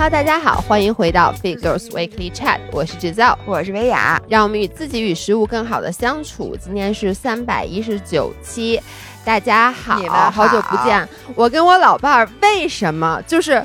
Hello，大家好，欢迎回到 Fit Girls Weekly Chat，我是制造，我是薇娅，让我们与自己与食物更好的相处。今天是三百一十九期，大家好，好久不见。我跟我老伴儿为什么就是？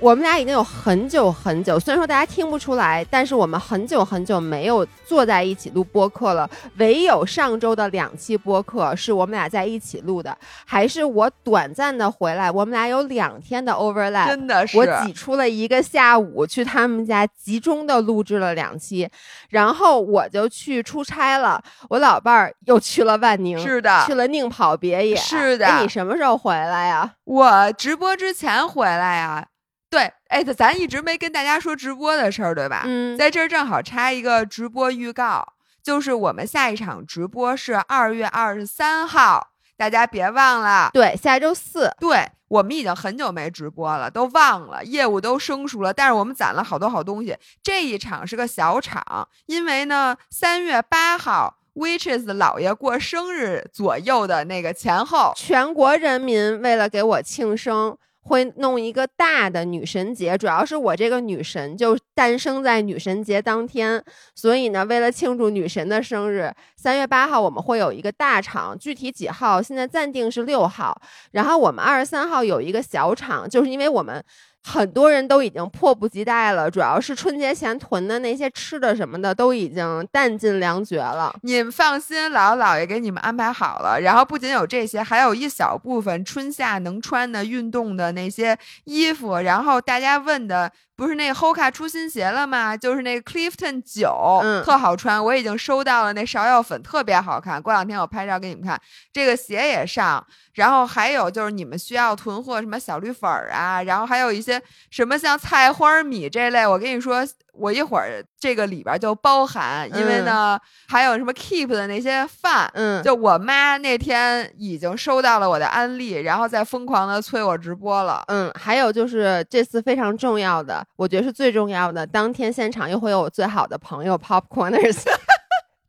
我们俩已经有很久很久，虽然说大家听不出来，但是我们很久很久没有坐在一起录播客了。唯有上周的两期播客是我们俩在一起录的，还是我短暂的回来，我们俩有两天的 overlap，真的是我挤出了一个下午去他们家集中的录制了两期，然后我就去出差了，我老伴儿又去了万宁，是的，去了宁跑别野，是的。你什么时候回来呀？我直播之前回来呀。对，哎，咱一直没跟大家说直播的事儿，对吧？嗯，在这儿正好插一个直播预告，就是我们下一场直播是二月二十三号，大家别忘了。对，下周四。对，我们已经很久没直播了，都忘了，业务都生疏了。但是我们攒了好多好东西。这一场是个小场，因为呢，三月八号，Witches 老爷过生日左右的那个前后，全国人民为了给我庆生。会弄一个大的女神节，主要是我这个女神就诞生在女神节当天，所以呢，为了庆祝女神的生日，三月八号我们会有一个大场，具体几号现在暂定是六号，然后我们二十三号有一个小场，就是因为我们。很多人都已经迫不及待了，主要是春节前囤的那些吃的什么的都已经弹尽粮绝了。你们放心，姥姥姥爷给你们安排好了。然后不仅有这些，还有一小部分春夏能穿的运动的那些衣服。然后大家问的。不是那个 Hoka 出新鞋了吗？就是那个 Clifton 九，嗯，特好穿，我已经收到了。那芍药粉特别好看，过两天我拍照给你们看。这个鞋也上，然后还有就是你们需要囤货什么小绿粉儿啊，然后还有一些什么像菜花米这类，我跟你说。我一会儿这个里边就包含，因为呢还有什么 Keep 的那些饭，嗯，就我妈那天已经收到了我的安利，然后在疯狂的催我直播了，嗯，还有就是这次非常重要的，我觉得是最重要的，当天现场又会有我最好的朋友 Popcorners。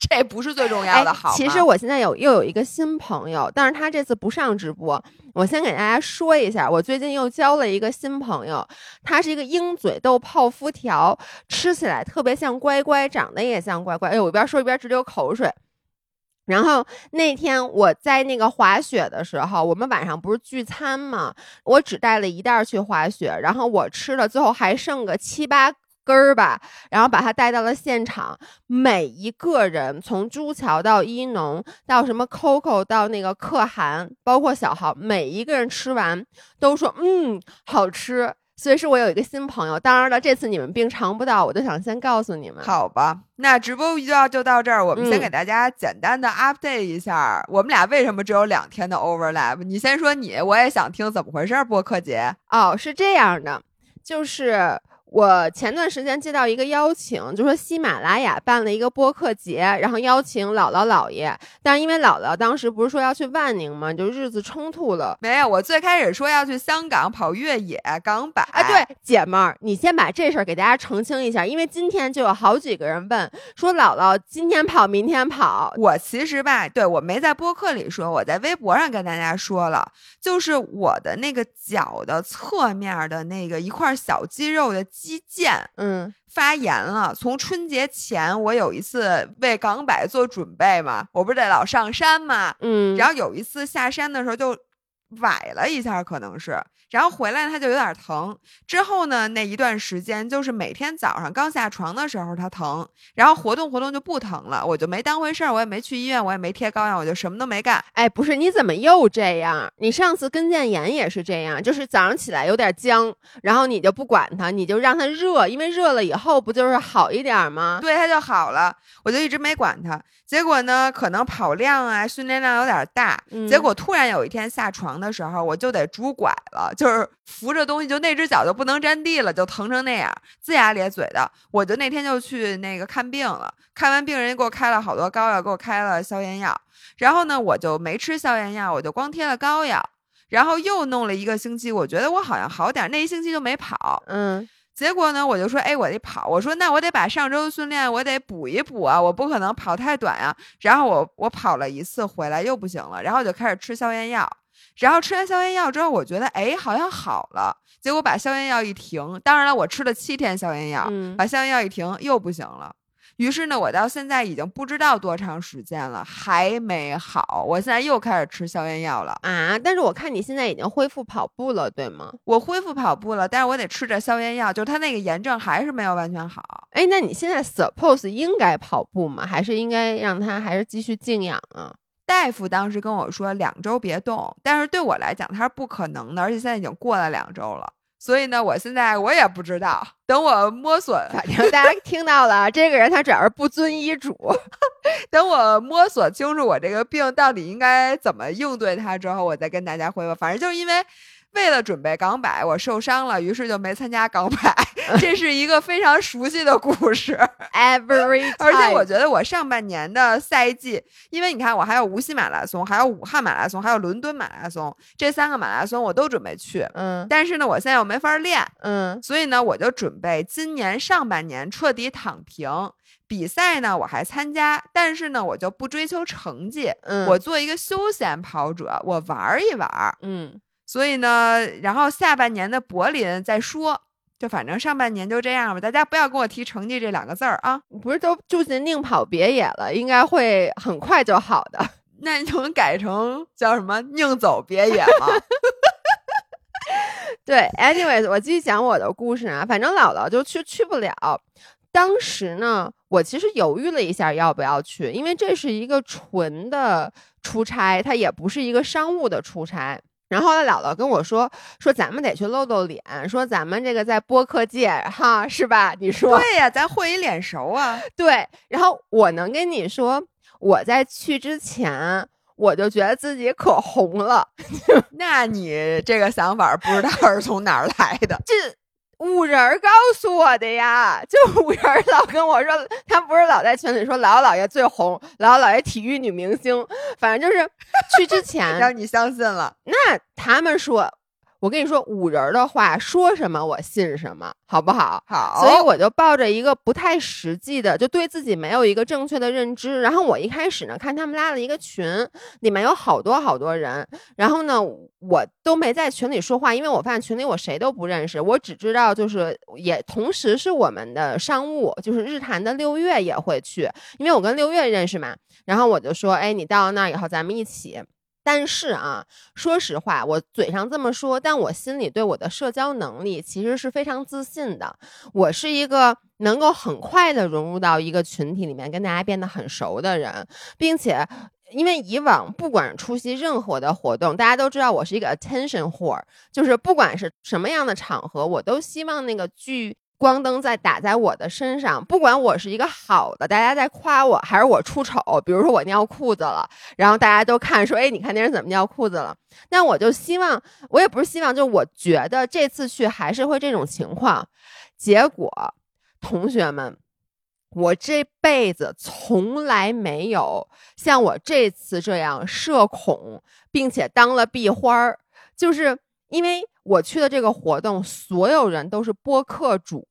这不是最重要的，好。其实我现在有又有一个新朋友，但是他这次不上直播。我先给大家说一下，我最近又交了一个新朋友，他是一个鹰嘴豆泡芙条，吃起来特别像乖乖，长得也像乖乖。哎，我一边说一边直流口水。然后那天我在那个滑雪的时候，我们晚上不是聚餐嘛？我只带了一袋去滑雪，然后我吃了，最后还剩个七八。根儿吧，然后把他带到了现场。每一个人，从朱桥到一农，到什么 Coco，到那个可汗，包括小豪，每一个人吃完都说嗯好吃。所以是我有一个新朋友。当然了，这次你们并尝不到，我就想先告诉你们。好吧，那直播就要就到这儿。我们先给大家简单的 update 一下，我们俩为什么只有两天的 overlap？你先说你，我也想听怎么回事。播客节哦，是这样的，就是。我前段时间接到一个邀请，就说喜马拉雅办了一个播客节，然后邀请姥姥姥爷。但是因为姥姥当时不是说要去万宁吗？就日子冲突了。没有，我最开始说要去香港跑越野港百。哎，对，姐们儿，你先把这事儿给大家澄清一下，因为今天就有好几个人问说姥姥今天跑，明天跑。我其实吧，对我没在播客里说，我在微博上跟大家说了，就是我的那个脚的侧面的那个一块小肌肉的。肌腱，嗯，发炎了。从春节前，我有一次为港百做准备嘛，我不是得老上山嘛，嗯，然后有一次下山的时候就崴了一下，可能是。然后回来他就有点疼，之后呢那一段时间就是每天早上刚下床的时候他疼，然后活动活动就不疼了，我就没当回事儿，我也没去医院，我也没贴膏药，我就什么都没干。哎，不是，你怎么又这样？你上次跟腱炎也是这样，就是早上起来有点僵，然后你就不管它，你就让它热，因为热了以后不就是好一点吗？对，它就好了，我就一直没管它。结果呢，可能跑量啊，训练量有点大，结果突然有一天下床的时候，我就得拄拐了。就是扶着东西，就那只脚就不能沾地了，就疼成那样，龇牙咧嘴的。我就那天就去那个看病了，看完病人给我开了好多膏药，给我开了消炎药。然后呢，我就没吃消炎药，我就光贴了膏药。然后又弄了一个星期，我觉得我好像好点，那一星期就没跑。嗯。结果呢，我就说，哎，我得跑。我说，那我得把上周的训练我得补一补啊，我不可能跑太短啊。然后我我跑了一次回来又不行了，然后我就开始吃消炎药。然后吃完消炎药之后，我觉得哎好像好了，结果把消炎药一停，当然了，我吃了七天消炎药，把消炎药一停又不行了。于是呢，我到现在已经不知道多长时间了，还没好。我现在又开始吃消炎药了啊！但是我看你现在已经恢复跑步了，对吗？我恢复跑步了，但是我得吃着消炎药，就是他那个炎症还是没有完全好。哎，那你现在 suppose 应该跑步吗？还是应该让他还是继续静养啊？大夫当时跟我说两周别动，但是对我来讲他是不可能的，而且现在已经过了两周了。所以呢，我现在我也不知道，等我摸索，反正大家听到了，这个人他主要是不遵医嘱。等我摸索清楚我这个病到底应该怎么应对它之后，我再跟大家汇报。反正就是因为。为了准备港百，我受伤了，于是就没参加港百。这是一个非常熟悉的故事。Every，而且我觉得我上半年的赛季，因为你看我还有无锡马拉松，还有武汉马拉松，还有伦敦马拉松，这三个马拉松我都准备去。嗯，但是呢，我现在又没法练。嗯，所以呢，我就准备今年上半年彻底躺平。比赛呢，我还参加，但是呢，我就不追求成绩。嗯，我做一个休闲跑者，我玩一玩。嗯。所以呢，然后下半年的柏林再说，就反正上半年就这样吧。大家不要跟我提成绩这两个字儿啊！不是都就近宁跑别野了，应该会很快就好的。那你们改成叫什么宁走别野吗？对，anyways，我继续讲我的故事啊。反正姥姥就去去不了。当时呢，我其实犹豫了一下要不要去，因为这是一个纯的出差，它也不是一个商务的出差。然后呢，姥姥跟我说说咱们得去露露脸，说咱们这个在播客界哈是吧？你说对呀，咱混一脸熟啊。对，然后我能跟你说，我在去之前我就觉得自己可红了。那你这个想法不知道是从哪儿来的？这。五仁告诉我的呀，就五仁老跟我说，他不是老在群里说姥姥姥爷最红，姥姥姥爷体育女明星，反正就是去之前 让你相信了。那他们说。我跟你说，五人的话说什么我信什么，好不好？好。所以我就抱着一个不太实际的，就对自己没有一个正确的认知。然后我一开始呢，看他们拉了一个群，里面有好多好多人。然后呢，我都没在群里说话，因为我发现群里我谁都不认识。我只知道就是也同时是我们的商务，就是日坛的六月也会去，因为我跟六月认识嘛。然后我就说，哎，你到那以后咱们一起。但是啊，说实话，我嘴上这么说，但我心里对我的社交能力其实是非常自信的。我是一个能够很快的融入到一个群体里面，跟大家变得很熟的人，并且，因为以往不管出席任何的活动，大家都知道我是一个 attention whore，就是不管是什么样的场合，我都希望那个聚。光灯在打在我的身上，不管我是一个好的，大家在夸我，还是我出丑，比如说我尿裤子了，然后大家都看说，哎，你看那人怎么尿裤子了？那我就希望，我也不是希望，就我觉得这次去还是会这种情况。结果，同学们，我这辈子从来没有像我这次这样社恐，并且当了壁花儿，就是因为。我去的这个活动，所有人都是播客主，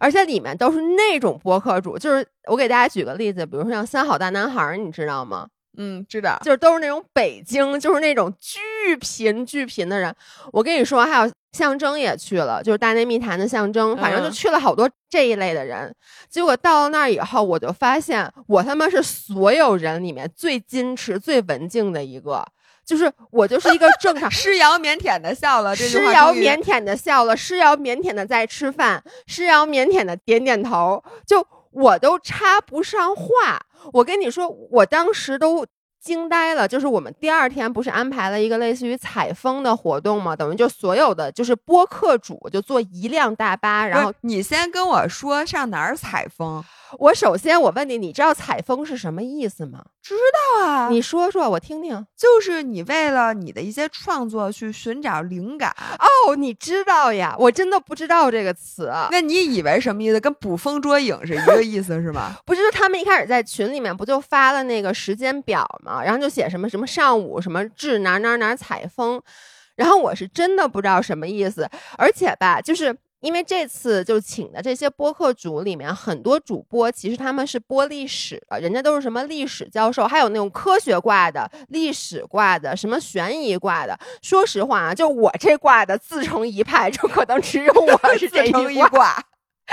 而且里面都是那种播客主，就是我给大家举个例子，比如说像三好大男孩，你知道吗？嗯，知道，就是都是那种北京，就是那种巨贫巨贫的人。我跟你说，还有象征也去了，就是大内密谈的象征，反正就去了好多这一类的人。结果到了那儿以后，我就发现我他妈是所有人里面最矜持、最文静的一个。就是我就是一个正常，诗瑶腼腆的笑了，诗瑶腼腆的笑了，诗瑶腼腆的在吃饭，诗瑶腼腆的点点头，就我都插不上话。我跟你说，我当时都。惊呆了！就是我们第二天不是安排了一个类似于采风的活动吗？等于就所有的就是播客主就坐一辆大巴，然后你先跟我说上哪儿采风。我首先我问你，你知道采风是什么意思吗？知道啊，你说说我听听。就是你为了你的一些创作去寻找灵感哦，你知道呀？我真的不知道这个词。那你以为什么意思？跟捕风捉影是一个意思是吗？不是，他们一开始在群里面不就发了那个时间表吗？然后就写什么什么上午什么至哪哪哪采风，然后我是真的不知道什么意思，而且吧，就是因为这次就请的这些播客主里面，很多主播其实他们是播历史的，人家都是什么历史教授，还有那种科学挂的、历史挂的、什么悬疑挂的。说实话啊，就我这挂的自成一派，就可能只有我是这一挂，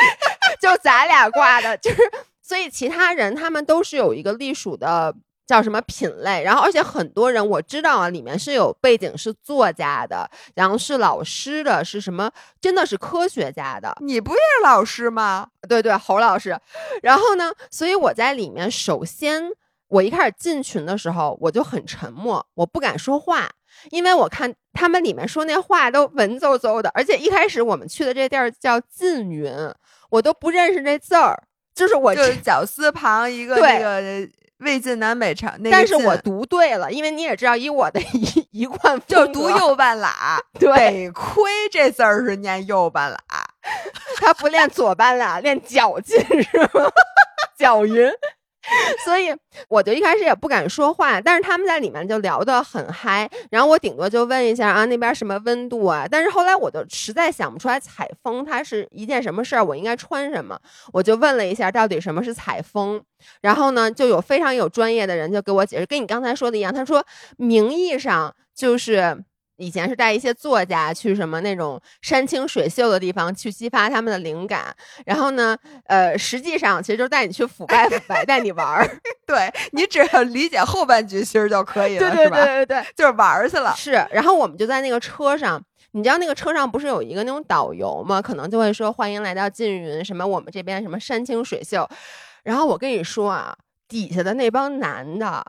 就咱俩挂的，就是所以其他人他们都是有一个隶属的。叫什么品类？然后，而且很多人我知道啊，里面是有背景是作家的，然后是老师的，是什么？真的是科学家的。你不也是老师吗？对对，侯老师。然后呢，所以我在里面，首先我一开始进群的时候，我就很沉默，我不敢说话，因为我看他们里面说那话都文绉绉的，而且一开始我们去的这地儿叫缙云，我都不认识这字儿，就是我就是绞丝旁一个那个。魏晋南北朝，但是我读对了，因为你也知道，以我的一 一贯 就读右半拉，对，得亏这字儿是念右半拉，他不练左半拉，练脚劲是吗？脚云。所以我就一开始也不敢说话，但是他们在里面就聊得很嗨，然后我顶多就问一下啊那边什么温度啊，但是后来我就实在想不出来采风它是一件什么事儿，我应该穿什么，我就问了一下到底什么是采风，然后呢就有非常有专业的人就给我解释，跟你刚才说的一样，他说名义上就是。以前是带一些作家去什么那种山清水秀的地方去激发他们的灵感，然后呢，呃，实际上其实就带你去腐败腐败，带你玩儿。对你只要理解后半句其实就可以了，对对对对对，就是玩儿去了。是，然后我们就在那个车上，你知道那个车上不是有一个那种导游吗？可能就会说欢迎来到缙云，什么我们这边什么山清水秀。然后我跟你说啊，底下的那帮男的，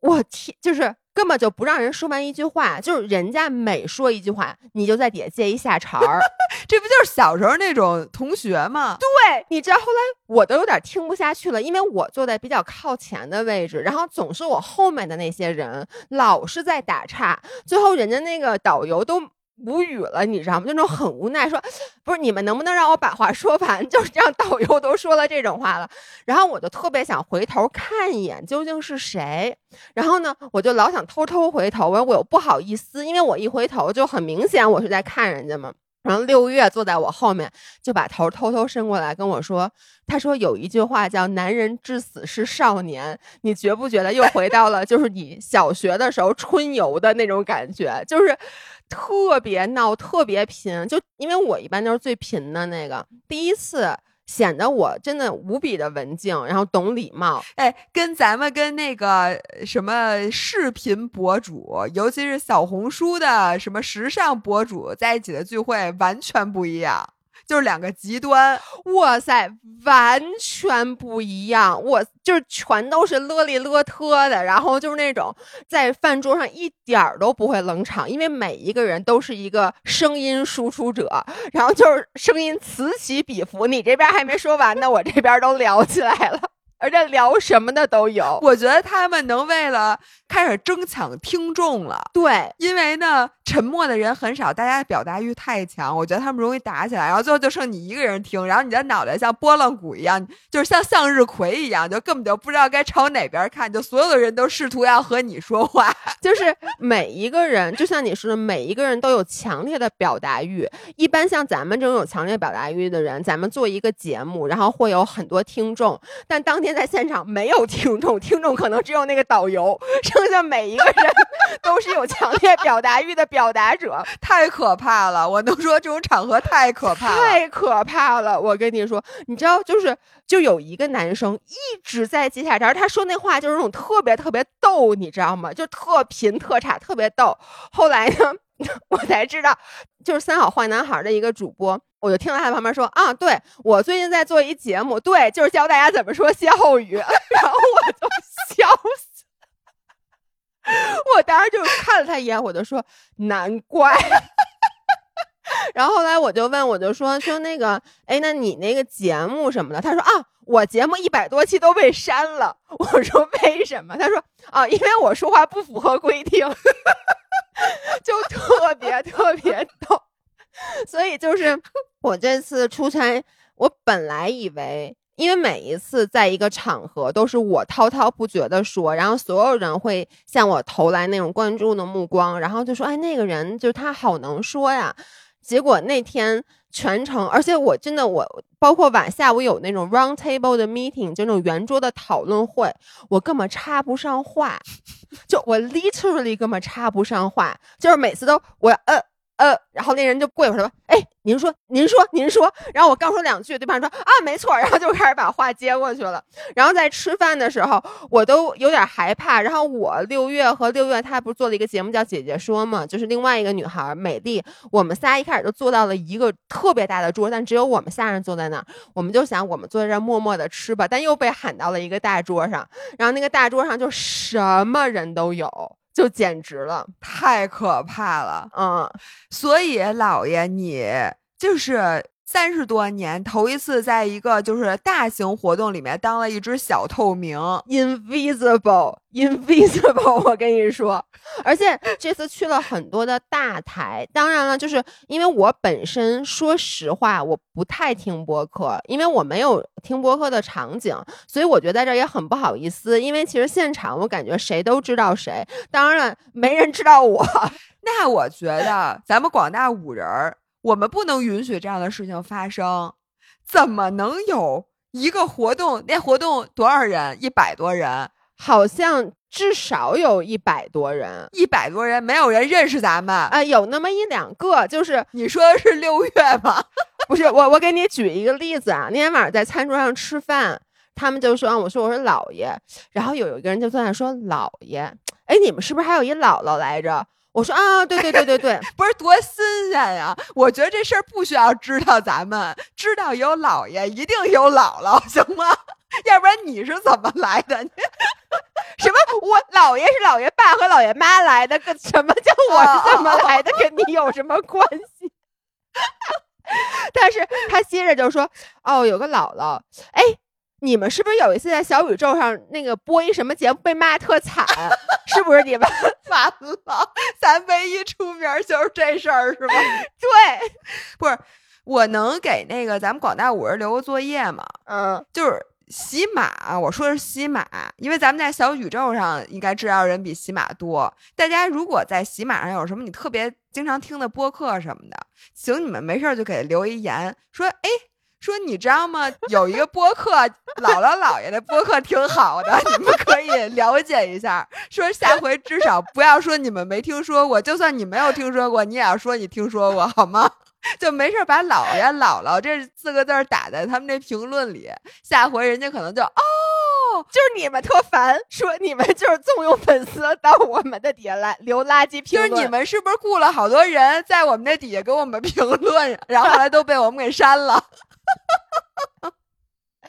我天，就是。根本就不让人说完一句话，就是人家每说一句话，你就在底下接一下茬儿，这不就是小时候那种同学吗？对，你知道后来我都有点听不下去了，因为我坐在比较靠前的位置，然后总是我后面的那些人老是在打岔，最后人家那个导游都。无语了，你知道吗？那种很无奈，说不是你们能不能让我把话说完？就是这样，导游都说了这种话了，然后我就特别想回头看一眼究竟是谁，然后呢，我就老想偷偷回头，我我又不好意思，因为我一回头就很明显我是在看人家嘛。然后六月坐在我后面，就把头偷偷伸过来跟我说：“他说有一句话叫‘男人至死是少年’，你觉不觉得又回到了就是你小学的时候春游的那种感觉？就是特别闹，特别贫。就因为我一般都是最贫的那个，第一次。”显得我真的无比的文静，然后懂礼貌。哎，跟咱们跟那个什么视频博主，尤其是小红书的什么时尚博主在一起的聚会，完全不一样。就是两个极端，哇塞，完全不一样。我就是全都是勒里勒特的，然后就是那种在饭桌上一点儿都不会冷场，因为每一个人都是一个声音输出者，然后就是声音此起彼伏。你这边还没说完呢，我这边都聊起来了。而且聊什么的都有，我觉得他们能为了开始争抢听众了。对，因为呢，沉默的人很少，大家表达欲太强，我觉得他们容易打起来，然后最后就剩你一个人听，然后你的脑袋像拨浪鼓一样，就是像向日葵一样，就根本就不知道该朝哪边看，就所有的人都试图要和你说话，就是每一个人，就像你说的，每一个人都有强烈的表达欲。一般像咱们这种有强烈表达欲的人，咱们做一个节目，然后会有很多听众，但当天。在现场没有听众，听众可能只有那个导游，剩下每一个人都是有强烈表达欲的表达者，太可怕了！我能说这种场合太可怕，太可怕了！我跟你说，你知道，就是就有一个男生一直在接下茬，他说那话就是那种特别特别逗，你知道吗？就特贫特差，特别逗。后来呢，我才知道，就是三好坏男孩的一个主播。我就听到他旁边说啊，对我最近在做一节目，对，就是教大家怎么说歇后语，然后我就笑死，我当时就看了他一眼，我就说难怪，然后后来我就问，我就说说那个，哎，那你那个节目什么的？他说啊，我节目一百多期都被删了。我说为什么？他说啊，因为我说话不符合规定，就特别特别逗。所以就是我这次出差，我本来以为，因为每一次在一个场合都是我滔滔不绝的说，然后所有人会向我投来那种关注的目光，然后就说：“哎，那个人就是他好能说呀。”结果那天全程，而且我真的我包括晚下午有那种 round table 的 meeting，就那种圆桌的讨论会，我根本插不上话，就我 literally 根本插不上话，就是每次都我呃。呃，然后那人就过一会说：“哎，您说，您说，您说。”然后我刚说两句，对方说：“啊，没错。”然后就开始把话接过去了。然后在吃饭的时候，我都有点害怕。然后我六月和六月，她不是做了一个节目叫《姐姐说》嘛，就是另外一个女孩美丽，我们仨一开始就坐到了一个特别大的桌，但只有我们仨人坐在那儿。我们就想，我们坐在这儿默默的吃吧。但又被喊到了一个大桌上，然后那个大桌上就什么人都有。就简直了，太可怕了，嗯，所以老爷，你就是三十多年头一次在一个就是大型活动里面当了一只小透明，invisible，invisible，我跟你说，而且这次去了很多的大台，当然了，就是因为我本身说实话，我不太听播客，因为我没有听播客的场景，所以我觉得在这也很不好意思，因为其实现场我感觉谁都知道谁，当然没人知道我，那我觉得咱们广大五人儿。我们不能允许这样的事情发生，怎么能有一个活动？那活动多少人？一百多人，好像至少有一百多人，一百多人，没有人认识咱们啊，有那么一两个，就是你说的是六月吗？不是，我我给你举一个例子啊，那天晚上在餐桌上吃饭，他们就说，我说我说姥爷，然后有有一个人就坐那说姥爷，哎，你们是不是还有一姥姥来着？我说啊，对对对对对，不是多新鲜呀！我觉得这事儿不需要知道，咱们知道有姥爷，一定有姥姥，行吗？要不然你是怎么来的？什么？我姥爷是姥爷爸和姥爷妈来的？跟什么叫我是怎么来的？跟你有什么关系？但是他接着就说，哦，有个姥姥，哎。你们是不是有一次在小宇宙上那个播一什么节目被骂特惨？是不是你们 完了？咱唯一出名就是这事儿是吧？对，不是我能给那个咱们广大五人留个作业吗？嗯，就是喜马，我说的是喜马，因为咱们在小宇宙上应该知道人比喜马多。大家如果在喜马上有什么你特别经常听的播客什么的，请你们没事就给留一言，说哎。说你知道吗？有一个播客，姥姥姥爷的播客挺好的，你们可以了解一下。说下回至少不要说你们没听说过，就算你没有听说过，你也要说你听说过，好吗？就没事把姥爷姥姥这四个字打在他们那评论里，下回人家可能就哦，就是你们特烦，说你们就是纵容粉丝到我们的底下来留垃圾评论，就是你们是不是雇了好多人在我们那底下给我们评论，然后后来都被我们给删了。ハハハ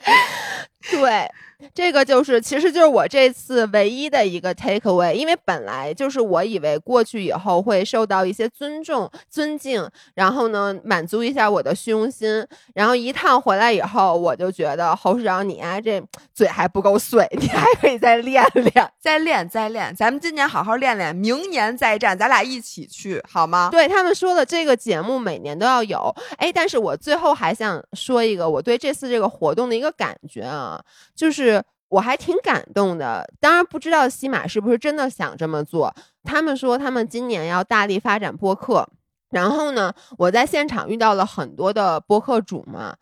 ハ!对。这个就是，其实就是我这次唯一的一个 take away，因为本来就是我以为过去以后会受到一些尊重、尊敬，然后呢满足一下我的虚荣心，然后一趟回来以后，我就觉得侯市长你啊这嘴还不够碎，你还可以再练练，再练再练，咱们今年好好练练，明年再战，咱俩一起去好吗？对他们说的这个节目每年都要有，哎，但是我最后还想说一个我对这次这个活动的一个感觉啊，就是。我还挺感动的，当然不知道西马是不是真的想这么做。他们说他们今年要大力发展播客，然后呢，我在现场遇到了很多的播客主嘛，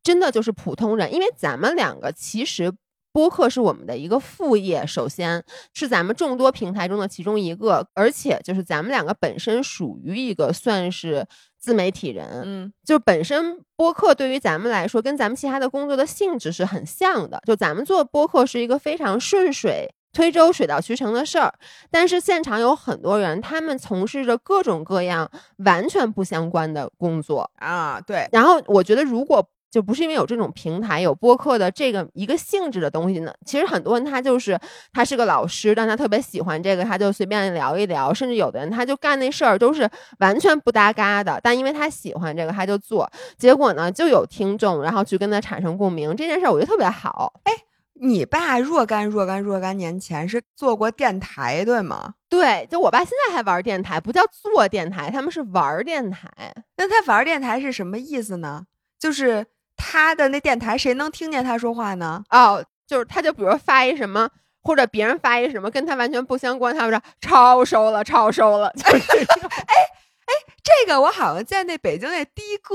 真的就是普通人，因为咱们两个其实播客是我们的一个副业，首先是咱们众多平台中的其中一个，而且就是咱们两个本身属于一个算是。自媒体人，嗯，就本身播客对于咱们来说，跟咱们其他的工作的性质是很像的。就咱们做播客是一个非常顺水推舟、水到渠成的事儿，但是现场有很多人，他们从事着各种各样完全不相关的工作啊。对，然后我觉得如果。就不是因为有这种平台有播客的这个一个性质的东西呢？其实很多人他就是他是个老师，但他特别喜欢这个，他就随便聊一聊。甚至有的人他就干那事儿都是完全不搭嘎的，但因为他喜欢这个，他就做。结果呢，就有听众然后去跟他产生共鸣。这件事儿我觉得特别好。哎，你爸若干若干若干年前是做过电台对吗？对，就我爸现在还玩电台，不叫做电台，他们是玩电台。那他玩电台是什么意思呢？就是。他的那电台谁能听见他说话呢？哦，就是他，就比如发一什么，或者别人发一什么，跟他完全不相关，他们说超收了，超收了。哎哎，这个我好像在那北京那的哥，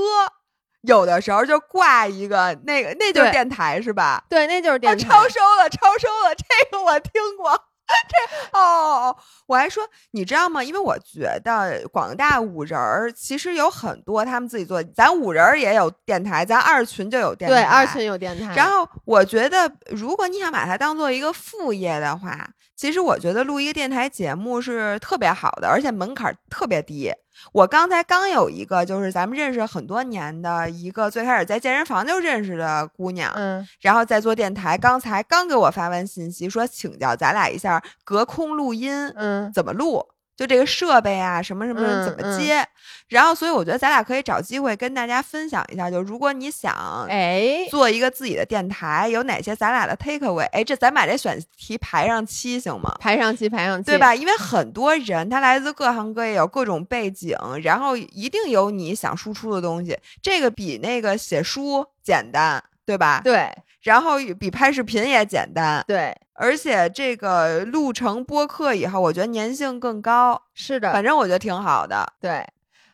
有的时候就挂一个那个，那就是电台是吧？对，那就是电台。超收了，超收了，这个我听过。这 哦，我还说，你知道吗？因为我觉得广大五人儿其实有很多他们自己做，咱五人儿也有电台，咱二群就有电台，对，二群有电台。然后我觉得，如果你想把它当做一个副业的话，其实我觉得录一个电台节目是特别好的，而且门槛特别低。我刚才刚有一个，就是咱们认识很多年的一个，最开始在健身房就认识的姑娘，嗯，然后在做电台，刚才刚给我发完信息说请教咱俩一下隔空录音，嗯，怎么录。就这个设备啊，什么什么怎么接，然后所以我觉得咱俩可以找机会跟大家分享一下。就如果你想哎做一个自己的电台，有哪些咱俩的 take away？哎，这咱把这选题排上期行吗？排上期，排上期，对吧？因为很多人他来自各行各业，有各种背景，然后一定有你想输出的东西。这个比那个写书简单，对吧？对。然后比拍视频也简单，对，而且这个录成播客以后，我觉得粘性更高。是的，反正我觉得挺好的。对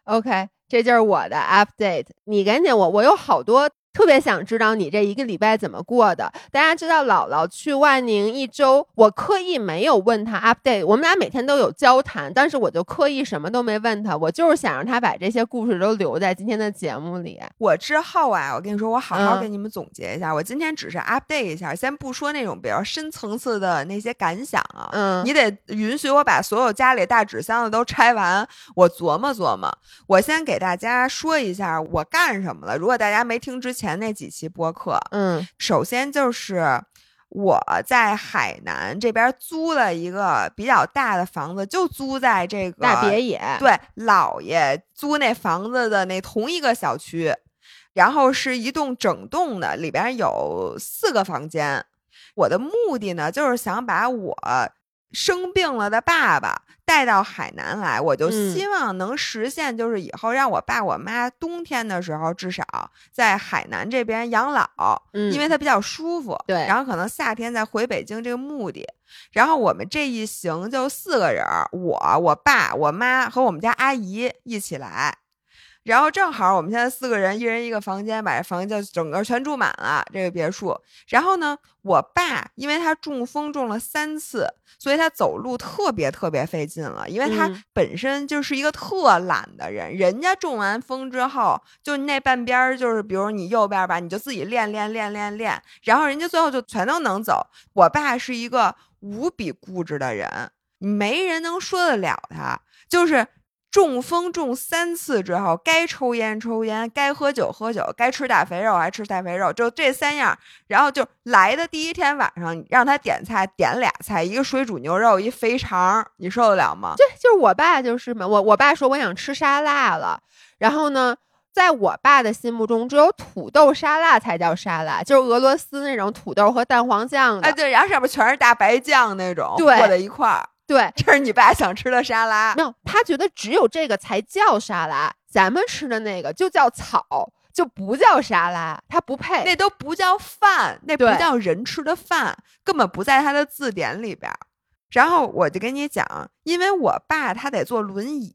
，OK，这就是我的 update。你赶紧，我我有好多。特别想知道你这一个礼拜怎么过的。大家知道姥姥去万宁一周，我刻意没有问他 update。我们俩每天都有交谈，但是我就刻意什么都没问他。我就是想让他把这些故事都留在今天的节目里。我之后啊，我跟你说，我好好给你们总结一下。我今天只是 update 一下，先不说那种比较深层次的那些感想啊。嗯，你得允许我把所有家里大纸箱子都拆完，我琢磨琢磨。我先给大家说一下我干什么了。如果大家没听之前。前那几期播客，嗯，首先就是我在海南这边租了一个比较大的房子，就租在这个大别野，对，姥爷租那房子的那同一个小区，然后是一栋整栋的，里边有四个房间。我的目的呢，就是想把我。生病了的爸爸带到海南来，我就希望能实现，就是以后让我爸我妈冬天的时候至少在海南这边养老，因为它比较舒服。对，然后可能夏天再回北京这个目的。然后我们这一行就四个人，我、我爸、我妈和我们家阿姨一起来。然后正好我们现在四个人，一人一个房间，把这房间就整个全住满了这个别墅。然后呢，我爸因为他中风中了三次，所以他走路特别特别费劲了。因为他本身就是一个特懒的人，人家中完风之后，就那半边儿就是，比如你右边吧，你就自己练练练练练，然后人家最后就全都能走。我爸是一个无比固执的人，没人能说得了他，就是。中风中三次之后，该抽烟抽烟，该喝酒喝酒，该吃大肥肉还吃大肥肉，就这三样。然后就来的第一天晚上，让他点菜，点俩菜，一个水煮牛肉，一肥肠，你受得了吗？对，就是我爸就是嘛。我我爸说我想吃沙拉了，然后呢，在我爸的心目中，只有土豆沙拉才叫沙拉，就是俄罗斯那种土豆和蛋黄酱的。哎，对，然后上面全是大白酱那种，对，和在一块儿。对，这是你爸想吃的沙拉。没有，他觉得只有这个才叫沙拉，咱们吃的那个就叫草，就不叫沙拉，他不配。那都不叫饭，那不叫人吃的饭，根本不在他的字典里边。然后我就跟你讲，因为我爸他得坐轮椅，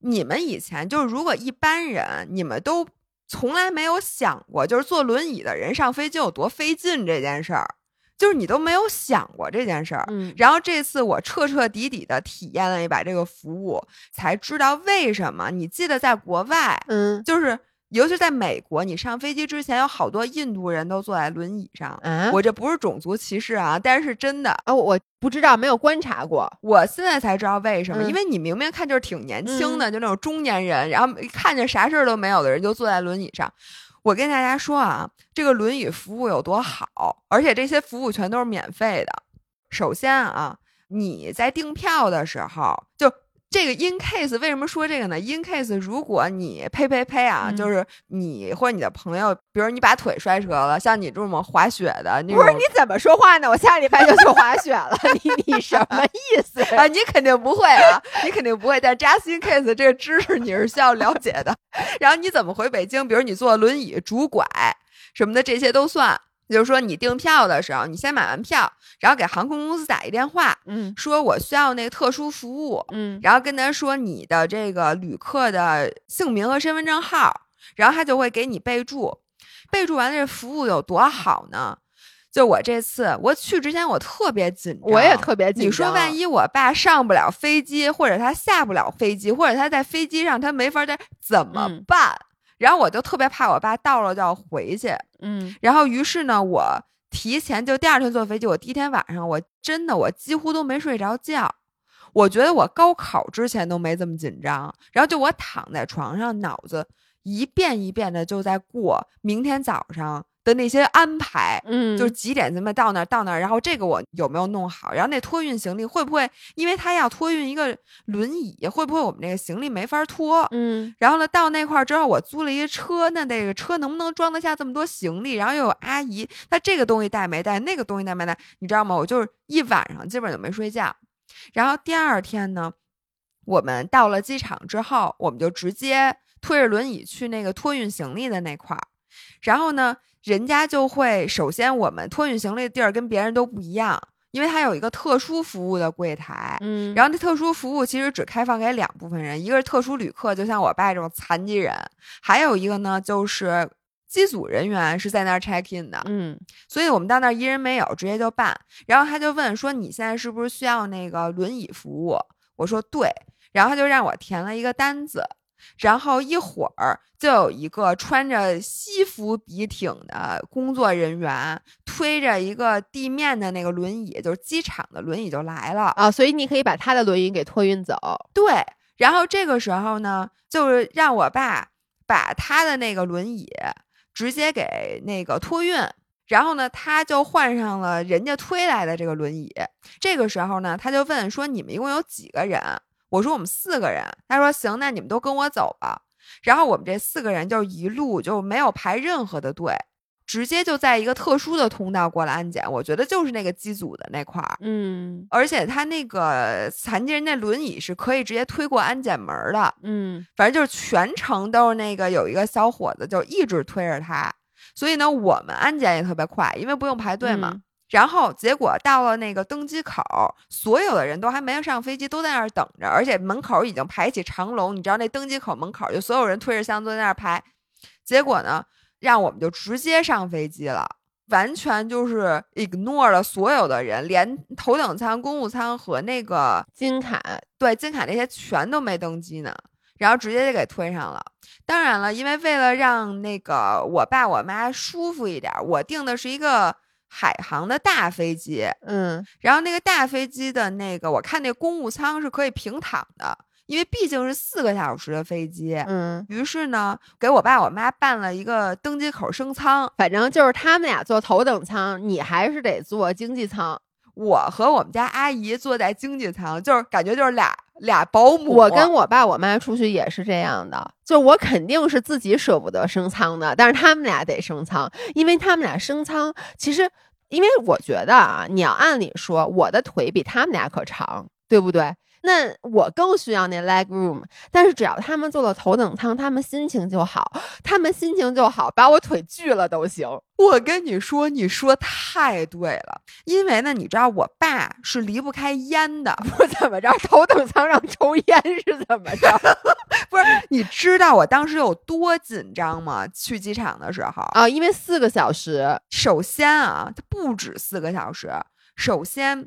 你们以前就是如果一般人，你们都从来没有想过，就是坐轮椅的人上飞机有多费劲这件事儿。就是你都没有想过这件事儿，嗯，然后这次我彻彻底底的体验了一把这个服务，才知道为什么。你记得在国外，嗯，就是尤其在美国，你上飞机之前有好多印度人都坐在轮椅上。嗯，我这不是种族歧视啊，但是真的啊，我不知道，没有观察过。我现在才知道为什么，因为你明明看就是挺年轻的，就那种中年人，然后看见啥事儿都没有的人就坐在轮椅上。我跟大家说啊，这个轮椅服务有多好，而且这些服务全都是免费的。首先啊，你在订票的时候就。这个 in case 为什么说这个呢？in case 如果你呸呸呸啊，就是你或者你的朋友，比如你把腿摔折了，像你这么滑雪的，不是你怎么说话呢？我下礼拜就去滑雪了，你 你什么意思啊？你肯定不会啊，你肯定不会。但 just in case 这个知识你是需要了解的。然后你怎么回北京？比如你坐轮椅、拄拐什么的，这些都算。就是说你订票的时候，你先买完票，然后给航空公司打一电话，嗯说我需要那个特殊服务，嗯然后跟他说你的这个旅客的姓名和身份证号，然后他就会给你备注。备注完这服务有多好呢？就我这次我去之前我特别紧张，我也特别紧张。你说万一我爸上不了飞机，或者他下不了飞机，或者他在飞机上他没法在怎么嗯办？然后我就特别怕我爸到了就要回去，嗯然后于是呢，我提前就第二天坐飞机，我第一天晚上我真的我几乎都没睡着觉。我觉得我高考之前都没这么紧张，然后就我躺在床上，脑子一遍一遍的就在过明天早上的那些安排，嗯，就是几点咱们到那儿到那儿，然后这个我有没有弄好，然后那托运行李会不会，因为他要托运一个轮椅，会不会我们那个行李没法拖？嗯然后呢，到那块儿之后，我租了一个车，那这个车能不能装得下这么多行李？然后又有阿姨，那这个东西带没带，那个东西带没带？你知道吗？我就是一晚上基本就没睡觉。然后第二天呢，我们到了机场之后，我们就直接推着轮椅去那个托运行李的那块儿。然后呢，人家就会首先我们托运行李的地儿跟别人都不一样，因为它有一个特殊服务的柜台。嗯，然后那特殊服务其实只开放给两部分人，一个是特殊旅客，就像我爸这种残疾人，还有一个呢就是机组人员是在那儿 check in 的。嗯所以我们到那儿一人没有，直接就办。然后他就问说：“你现在是不是需要那个轮椅服务？”我说：“对。”然后他就让我填了一个单子。然后一会儿就有一个穿着西服笔挺的工作人员推着一个地面的那个轮椅，就是机场的轮椅就来了。啊，所以你可以把他的轮椅给托运走。对，然后这个时候呢，就是让我爸把他的那个轮椅直接给那个托运，然后呢，他就换上了人家推来的这个轮椅。这个时候呢，他就问说：“你们一共有几个人？”我说：“我们四个人。”他说：“行，那你们都跟我走吧。”然后我们这四个人就一路就没有排任何的队，直接就在一个特殊的通道过了安检。我觉得就是那个机组的那块儿。嗯而且他那个残疾人那轮椅是可以直接推过安检门儿的，嗯反正就是全程都是那个有一个小伙子就一直推着他，所以呢，我们安检也特别快，因为不用排队嘛。嗯然后结果到了那个登机口，所有的人都还没有上飞机，都在那儿等着，而且门口已经排起长龙。你知道那登机口门口就所有人推着箱子在那儿排，结果呢，让我们就直接上飞机了。完全就是 ignore 了所有的人，连头等舱、公务舱和那个金卡，对金卡那些全都没登机呢，然后直接就给推上了。当然了，因为为了让那个我爸我妈舒服一点，我订的是一个海航的大飞机，嗯然后那个大飞机的那个我看那公务舱是可以平躺的，因为毕竟是四个小时的飞机。嗯，于是呢，给我爸我妈办了一个登机口升舱，反正就是他们俩坐头等舱，你还是得坐经济舱。我和我们家阿姨坐在经济舱，就是感觉就是俩俩保姆。我跟我爸我妈出去也是这样的，就我肯定是自己舍不得升舱的，但是他们俩得升舱，因为他们俩升舱，其实因为我觉得啊，你要按理说我的腿比他们俩可长，对不对？那我更需要那 leg room，但是只要他们坐了头等舱，他们心情就好，他们心情就好，把我腿锯了都行。我跟你说，你说太对了，因为呢，你知道我爸是离不开烟的，我怎么着？头等舱让抽烟是怎么着？不是？你知道我当时有多紧张吗？去机场的时候，啊，因为四个小时，首先啊，它不止四个小时。首先，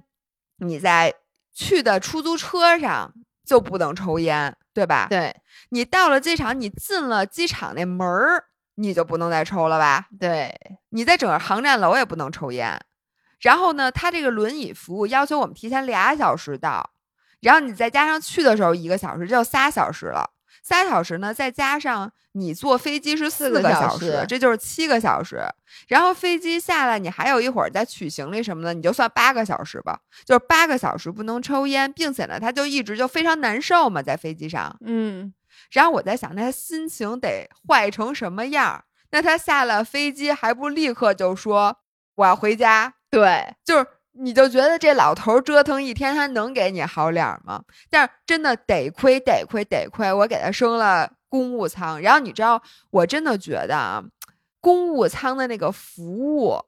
你在去的出租车上就不能抽烟，对吧？对你到了机场，你进了机场那门儿，你就不能再抽了吧？对，你在整个航站楼也不能抽烟。然后呢，他这个轮椅服务要求我们提前俩小时到，然后你再加上去的时候一个小时，这就仨小时了。仨小时呢，再加上你坐飞机是四个个小小时这就是七个小时。然后飞机下来，你还有一会儿再取行李什么的，你就算八个小时吧。就是八个小时不能抽烟，并且呢，他就一直就非常难受嘛，在飞机上。嗯，然后我在想，那他心情得坏成什么样儿？那他下了飞机还不立刻就说我要回家？对，就是你就觉得这老头儿折腾一天，他能给你好脸儿吗？但是真的得亏得亏得亏，我给他升了公务舱。然后你知道，我真的觉得啊，公务舱的那个服务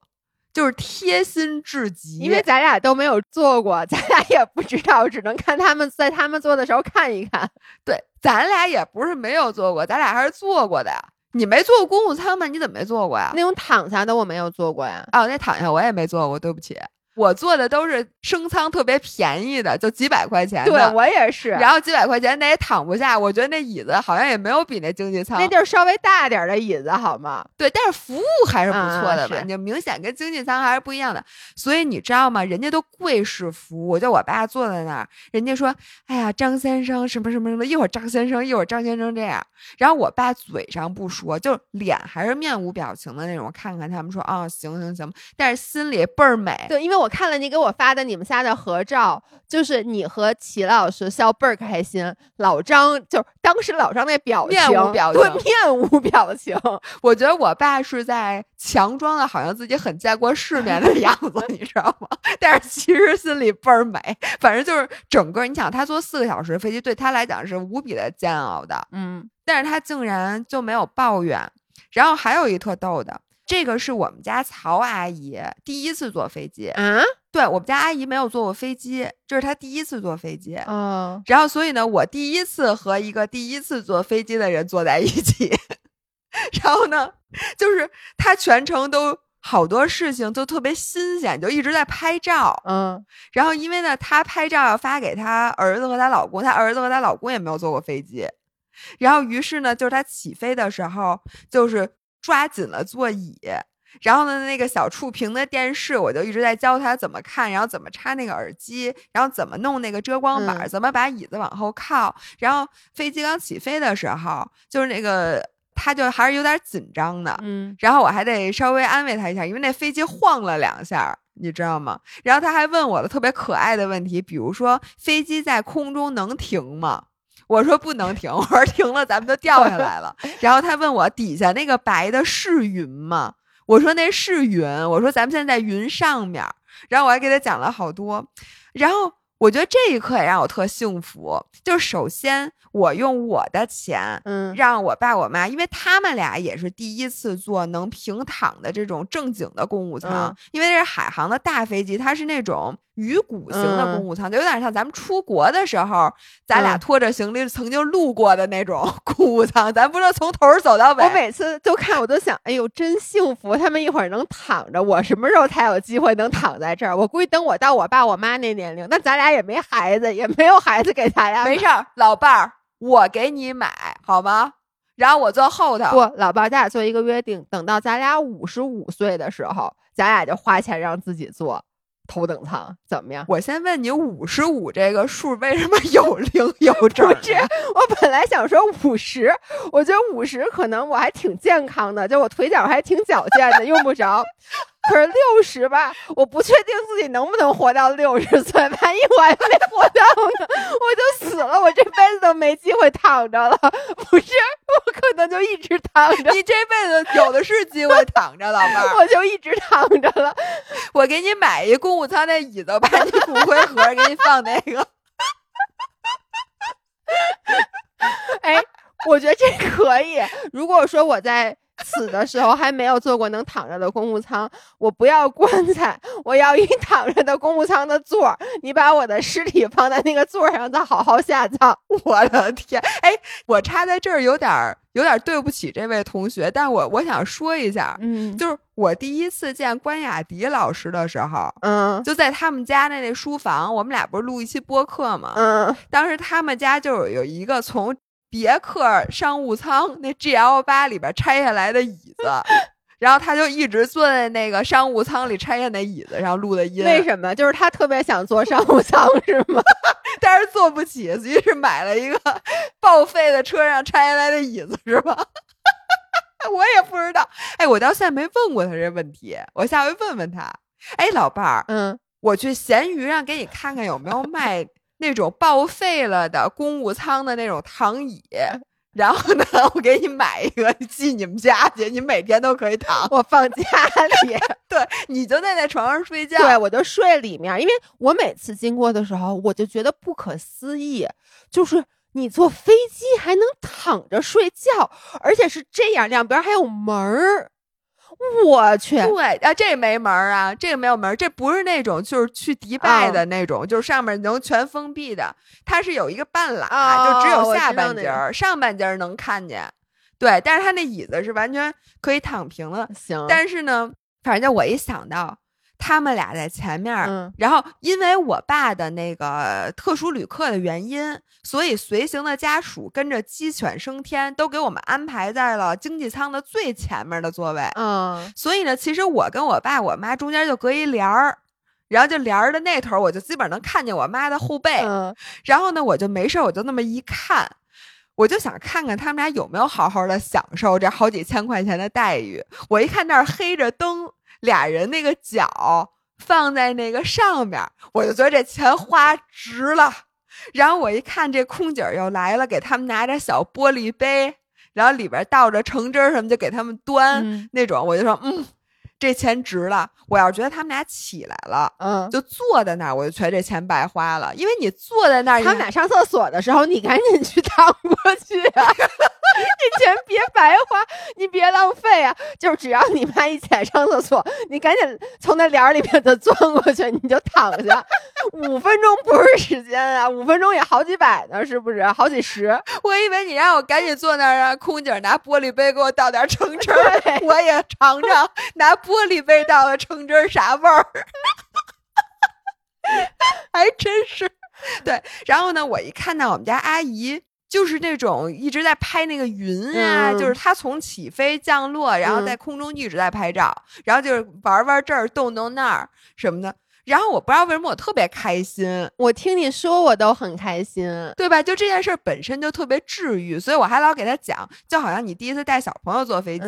就是贴心至极。因为咱俩都没有坐过，咱俩也不知道，只能看他们在他们坐的时候看一看。对，咱俩也不是没有坐过，咱俩还是坐过的呀。你没坐过公务舱吗？你怎么没坐过呀？那种躺下的我没有坐过呀。哦，那躺下我也没坐过，对不起。我坐的都是升舱特别便宜的，就几百块钱。对我也是。然后几百块钱那也躺不下，我觉得那椅子好像也没有比那经济舱那地儿稍微大点的椅子好吗？对，但是服务还是不错的嘛，就明显跟经济舱还是不一样的。所以你知道吗？人家都贵式服务，就我爸坐在那儿，人家说：“哎呀，张先生什么什么什么，一会儿张先生，一会儿张先生这样。”然后我爸嘴上不说，就脸还是面无表情的那种，看看他们说：“哦，行行行。”但是心里倍儿美。对，因为我看了你给我发。的你们仨的合照，就是你和齐老师笑倍儿开心。老张就是当时老张那表情，面无表情，面无表情。我觉得我爸是在强装的，好像自己很见过世面的样子，你知道吗？但是其实心里倍儿美。反正就是整个，你想他坐四个小时飞机，对他来讲是无比的煎熬的。嗯，但是他竟然就没有抱怨。然后还有一特逗的。这个是我们家曹阿姨第一次坐飞机啊，对我们家阿姨没有坐过飞机，这是她第一次坐飞机嗯。然后所以呢，我第一次和一个第一次坐飞机的人坐在一起，然后呢，就是她全程都好多事情都特别新鲜，就一直在拍照，嗯。然后因为呢，她拍照要发给她儿子和她老公，她儿子和她老公也没有坐过飞机，然后于是呢，就是她起飞的时候，就是。抓紧了座椅，然后呢，那个小触屏的电视，我就一直在教他怎么看，然后怎么插那个耳机，然后怎么弄那个遮光板，怎么把椅子往后靠。然后飞机刚起飞的时候，就是那个他就还是有点紧张的，嗯，然后我还得稍微安慰他一下，因为那飞机晃了两下，你知道吗？然后他还问我了特别可爱的问题，比如说飞机在空中能停吗？我说不能停，我说停了咱们就掉下来了。然后他问我底下那个白的是云吗？我说那是云。我说咱们现在在云上面。然后我还给他讲了好多。然后我觉得这一刻也让我特幸福。就首先我用我的钱，嗯，让我爸我妈，因为他们俩也是第一次坐能平躺的这种正经的公务舱，因为那是海航的大飞机，它是那种。鱼骨型的公务舱就有点像咱们出国的时候，咱俩拖着行李曾经路过的那种公务舱。咱不是从头走到尾。我每次都看，我都想，哎呦，真幸福！他们一会儿能躺着，我什么时候才有机会能躺在这儿？我估计等我到我爸我妈那年龄，那咱俩也没孩子，也没有孩子给咱俩。没事儿，老伴儿，我给你买好吗？然后我坐后头。不，老伴儿，咱俩做一个约定，等到咱俩五十五岁的时候，咱俩就花钱让自己坐。头等舱怎么样？我先问你，五十五这个数为什么有零 有整？不是，我本来想说五十，我觉得五十可能我还挺健康的，就我腿脚还挺矫健的，用不着。可是六十吧，我不确定自己能不能活到六十岁。万一我还没活到呢，我就死了，我这辈子都没机会躺着了。不是，我可能就一直躺着。你这辈子有的是机会躺着，老妹儿。我就一直躺着了。我给你买一公务舱那椅子，把你骨灰盒给你放那个。哎，我觉得这可以。如果说我在。死的时候还没有坐过能躺着的公务舱，我不要棺材，我要一躺着的公务舱的座儿。你把我的尸体放在那个座上，再好好下葬。我的天，哎，我插在这儿有点儿有点对不起这位同学，但我我想说一下，嗯，就是我第一次见关雅迪老师的时候，嗯，就在他们家的那书房，我们俩不是录一期播客吗？嗯，当时他们家就有有一个从。别克商务舱那 G L 八里边拆下来的椅子，然后他就一直坐在那个商务舱里拆下那椅子上录的音。为什么？就是他特别想坐商务舱，是吗？但是坐不起，于是买了一个 报废的车上拆下来的椅子，是吧？我也不知道。哎，我到现在没问过他这问题，我下回问问他。哎，老伴儿，嗯，我去闲鱼上给你看看有没有卖。那种报废了的公务舱的那种躺椅，然后呢，我给你买一个寄你们家去，你每天都可以躺。我放家里，对，你就在那床上睡觉。对，我就睡里面，因为我每次经过的时候，我就觉得不可思议，就是你坐飞机还能躺着睡觉，而且是这样，两边还有门儿。我去，对啊，这没门儿啊，这个没有门儿，这不是那种就是去迪拜的那种，就是上面能全封闭的，它是有一个半拉，就只有下半截儿，上半截儿能看见。对，但是它那椅子是完全可以躺平了。行，但是呢，反正我一想到。他们俩在前面，然后因为我爸的那个特殊旅客的原因，所以随行的家属跟着鸡犬升天，都给我们安排在了经济舱的最前面的座位。嗯，所以呢，其实我跟我爸、我妈中间就隔一帘儿，然后就帘儿的那头，我就基本上能看见我妈的后背。然后呢，我就没事，我就那么一看，我就想看看他们俩有没有好好的享受这好几千块钱的待遇。我一看那儿黑着灯。俩人那个脚放在那个上面，我就觉得这钱花值了。然后我一看这空姐又来了，给他们拿着小玻璃杯，然后里边倒着橙汁什么，就给他们端那种，我就说嗯。这钱值了。我要是觉得他们俩起来了，嗯，就坐在那儿，我就觉得这钱白花了。因为你坐在那儿，他们俩上厕所的时候，你赶紧去趟过去啊！这钱别白花，你别浪费啊！就是只要你妈一起来上厕所，你赶紧从那帘儿里面 的钻过去，你就躺下。五分钟不是时间啊，五分钟也好几百呢，是不是？好几十。我以为你让我赶紧坐那儿，让空姐拿玻璃杯给我倒点橙汁，我也尝尝拿。玻璃杯倒的橙汁啥味儿？还真是。对，然后呢，我一看到我们家阿姨，就是那种一直在拍那个云啊，就是它从起飞、降落，然后在空中一直在拍照，然后就是玩玩这儿，动动那儿什么的。然后我不知道为什么我特别开心，我听你说我都很开心，对吧？就这件事本身就特别治愈，所以我还老给他讲，就好像你第一次带小朋友坐飞机，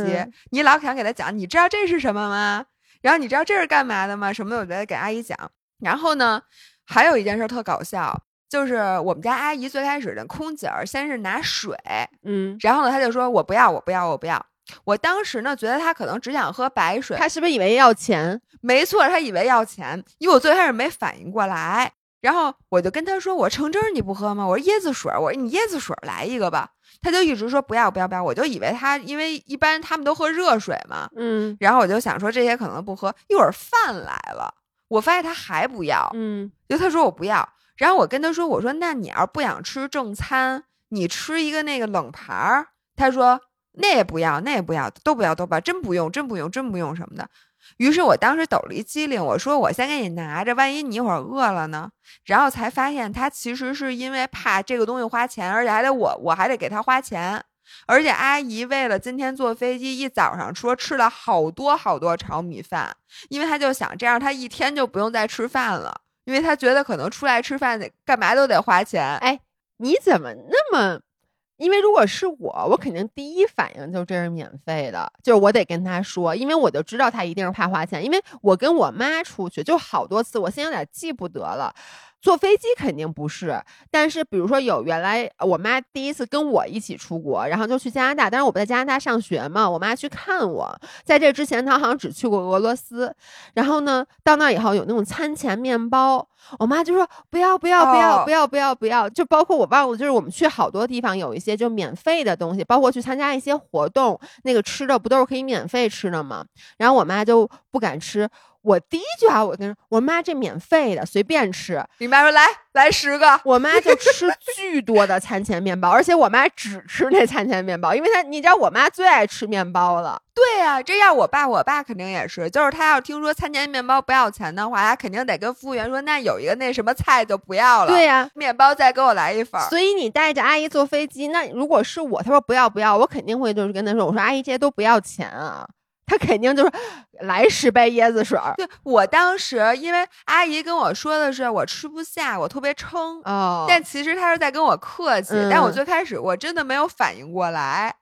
你老想给他讲，你知道这是什么吗？然后你知道这是干嘛的吗？什么的，我觉得给阿姨讲。然后呢，还有一件事特搞笑，就是我们家阿姨最开始的空姐儿先是拿水，嗯，然后呢，他就说我不要，我不要，我不要。我当时呢，觉得她可能只想喝白水，她是不是以为要钱？没错，她以为要钱，因为我最开始没反应过来，然后我就跟她说：“我橙汁你不喝吗？”我说：“椰子水。”我说：“你椰子水来一个吧。”她就一直说：“不要，不要，不要。”我就以为她，因为一般他们都喝热水嘛，嗯，然后我就想说这些可能不喝。一会儿饭来了，我发现他还不要，嗯，就他说我不要，然后我跟他说：“我说那你要不想吃正餐，你吃一个那个冷盘儿。”他说。那也不要，那也不要，都不要，都不要，真不用，真不用，真不用什么的。于是我当时抖了一机灵，我说我先给你拿着，万一你一会儿饿了呢？然后才发现他其实是因为怕这个东西花钱，而且还得我我还得给他花钱。而且阿姨为了今天坐飞机，一早上说吃了好多好多炒米饭，因为他就想这样他一天就不用再吃饭了，因为他觉得可能出来吃饭得干嘛都得花钱。哎，你怎么那么？因为如果是我，我肯定第一反应就这是免费的，就是我得跟他说，因为我就知道他一定是怕花钱，因为我跟我妈出去就好多次，我现在有点记不得了。坐飞机肯定不是，但是比如说有原来我妈第一次跟我一起出国，然后就去加拿大，但是我不在加拿大上学嘛，我妈去看我，在这之前她好像只去过俄罗斯，然后呢到那以后有那种餐前面包，我妈就说不要不要不要不要不要不要，就包括我忘了，就是我们去好多地方有一些就免费的东西，包括去参加一些活动，那个吃的不都是可以免费吃的吗？然后我妈就不敢吃。我第一句话，我跟我妈这免费的，随便吃。你妈说来来十个，我妈就吃巨多的餐前面包，而且我妈只吃那餐前面包，因为她你知道我妈最爱吃面包了。对呀，这要我爸，我爸肯定也是，就是他要听说餐前面包不要钱的话，他肯定得跟服务员说，那有一个那什么菜就不要了。对呀，面包再给我来一份。所以你带着阿姨坐飞机，那如果是我，他说不要不要，我肯定会就是跟他说，我说阿姨这些都不要钱啊。他肯定就是来十杯椰子水儿。对我当时，因为阿姨跟我说的是我吃不下，我特别撑。哦，但其实他是在跟我客气。但我最开始我真的没有反应过来。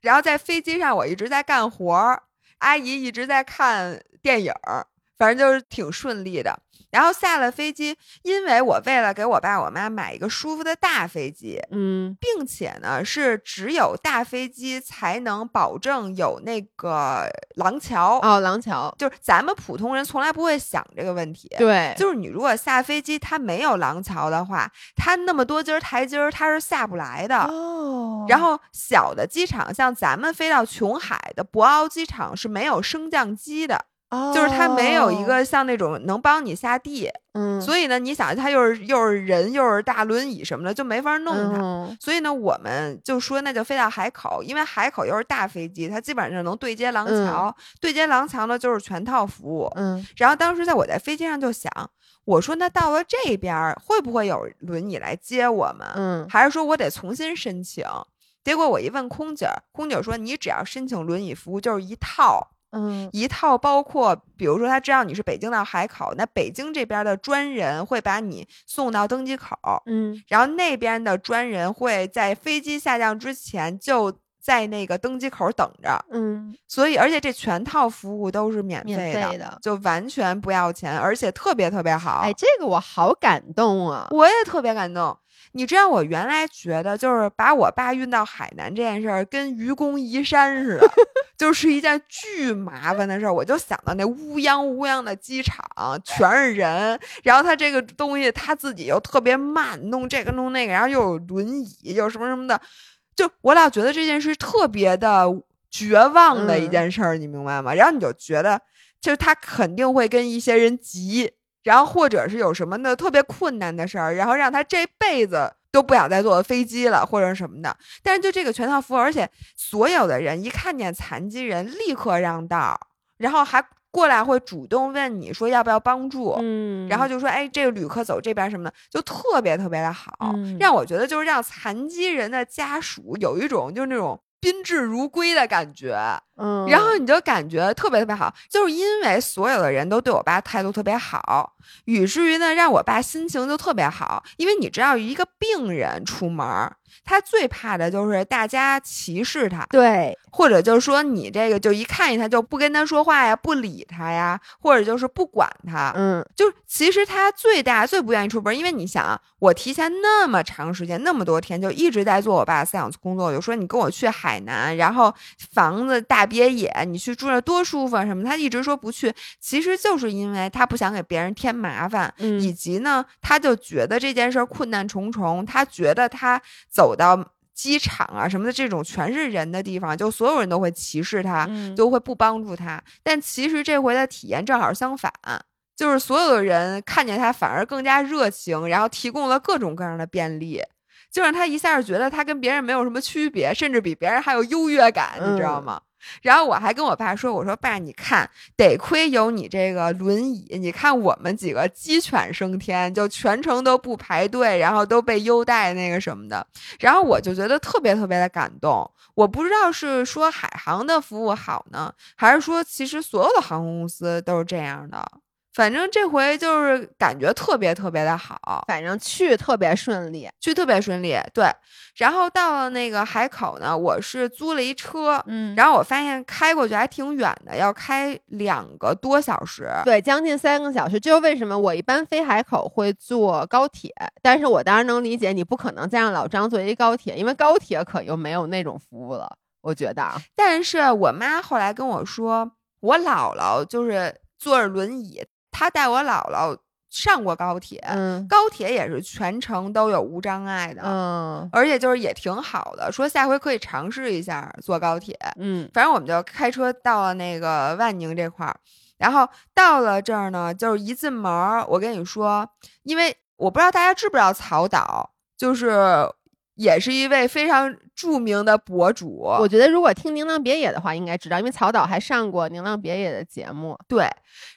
然后在飞机上，我一直在干活儿，阿姨一直在看电影儿，反正就是挺顺利的。然后下了飞机，因为我为了给我爸我妈买一个舒服的大飞机，嗯，并且呢是只有大飞机才能保证有那个廊桥哦，廊桥，就是咱们普通人从来不会想这个问题。对，就是你如果下飞机它没有廊桥的话，它那么多阶台阶儿它是下不来的。哦，然后小的机场，像咱们飞到琼海的博鳌机场是没有升降机的。就是它没有一个像那种能帮你下地，嗯，所以呢，你想它又是又是人又是大轮椅什么的，就没法弄它。所以呢，我们就说那就飞到海口，因为海口又是大飞机，它基本上能对接廊桥，对接廊桥呢就是全套服务。嗯，然后当时在我在飞机上就想，我说那到了这边会不会有轮椅来接我们？嗯，还是说我得重新申请？结果我一问空姐，空姐说你只要申请轮椅服务就是一套。嗯，一套包括，比如说他知道你是北京到海口，那北京这边的专人会把你送到登机口，嗯，然后那边的专人会在飞机下降之前就在那个登机口等着，嗯，所以而且这全套服务都是免费的，就完全不要钱，而且特别特别好。哎，这个我好感动啊！我也特别感动。你知道我原来觉得就是把我爸运到海南这件事儿跟愚公移山似的，就 是一件巨麻烦的事儿。我就想到那乌泱乌泱的机场全是人，然后他这个东西他自己又特别慢，弄这个弄那个，然后又有轮椅，又什么什么的，就我老觉得这件事特别的绝望的一件事儿，你明白吗？然后你就觉得，就是他肯定会跟一些人急。然后或者是有什么的特别困难的事儿，然后让他这辈子都不想再坐飞机了，或者什么的。但是就这个全套服务，而且所有的人一看见残疾人立刻让道，然后还过来会主动问你说要不要帮助，嗯，然后就说哎这个旅客走这边什么的，就特别特别的好，让我觉得就是让残疾人的家属有一种就是那种。宾至如归的感觉，嗯，然后你就感觉特别特别好，就是因为所有的人都对我爸态度特别好，以至于呢，让我爸心情就特别好。因为你知道，一个病人出门，他最怕的就是大家歧视他，对，或者就是说你这个就一看见他就不跟他说话呀，不理他呀，或者就是不管他，嗯，就其实他最大最不愿意出门，因为你想，我提前那么长时间那么多天就一直在做我爸思想工作，就说你跟我去。海南，然后房子大别野，你去住那多舒服啊什么？他一直说不去，其实就是因为他不想给别人添麻烦，以及呢，他就觉得这件事困难重重，他觉得他走到机场啊什么的这种全是人的地方，就所有人都会歧视他，就会不帮助他。但其实这回的体验正好相反，就是所有的人看见他反而更加热情，然后提供了各种各样的便利。就让他一下觉得他跟别人没有什么区别，甚至比别人还有优越感，你知道吗？然后我还跟我爸说：“我说爸，你看，得亏有你这个轮椅，你看我们几个鸡犬升天，就全程都不排队，然后都被优待那个什么的。然后我就觉得特别特别的感动。我不知道是说海航的服务好呢，还是说其实所有的航空公司都是这样的。”反正这回就是感觉特别特别的好，反正去特别顺利，去特别顺利。对，然后到了那个海口呢，我是租了一车，嗯，然后我发现开过去还挺远的，要开两个多小时，对，将近三个小时。就是为什么我一般飞海口会坐高铁，但是我当然能理解你不可能再让老张坐一高铁，因为高铁可又没有那种服务了，我觉得。但是我妈后来跟我说，我姥姥就是坐着轮椅。他带我姥姥上过高铁，高铁也是全程都有无障碍的，嗯，而且就是也挺好的。说下回可以尝试一下坐高铁，嗯，反正我们就开车到了那个万宁这块儿，然后到了这儿呢，就是一进门，我跟你说，因为我不知道大家知不知道曹岛，就是。也是一位非常著名的博主。我觉得如果听《宁浪别野》的话，应该知道，因为曹导还上过《宁浪别野》的节目。对，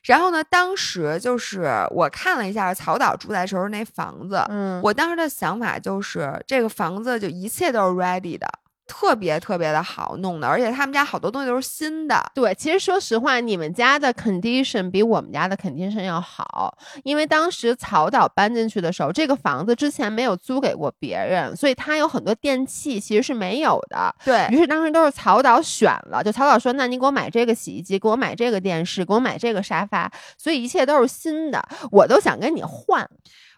然后呢，当时就是我看了一下曹导住在时候那房子，嗯，我当时的想法就是这个房子就一切都是 ready 的，特别特别的好弄的，而且他们家好多东西都是新的。对，其实说实话，你们家的 condition 比我们家的 condition 要好，因为当时曹导搬进去的时候，这个房子之前没有租给过别人，所以他有很多电器其实是没有的。对于是当时都是曹导选了，就曹导说：“那你给我买这个洗衣机，给我买这个电视，给我买这个沙发。”所以一切都是新的，我都想跟你换。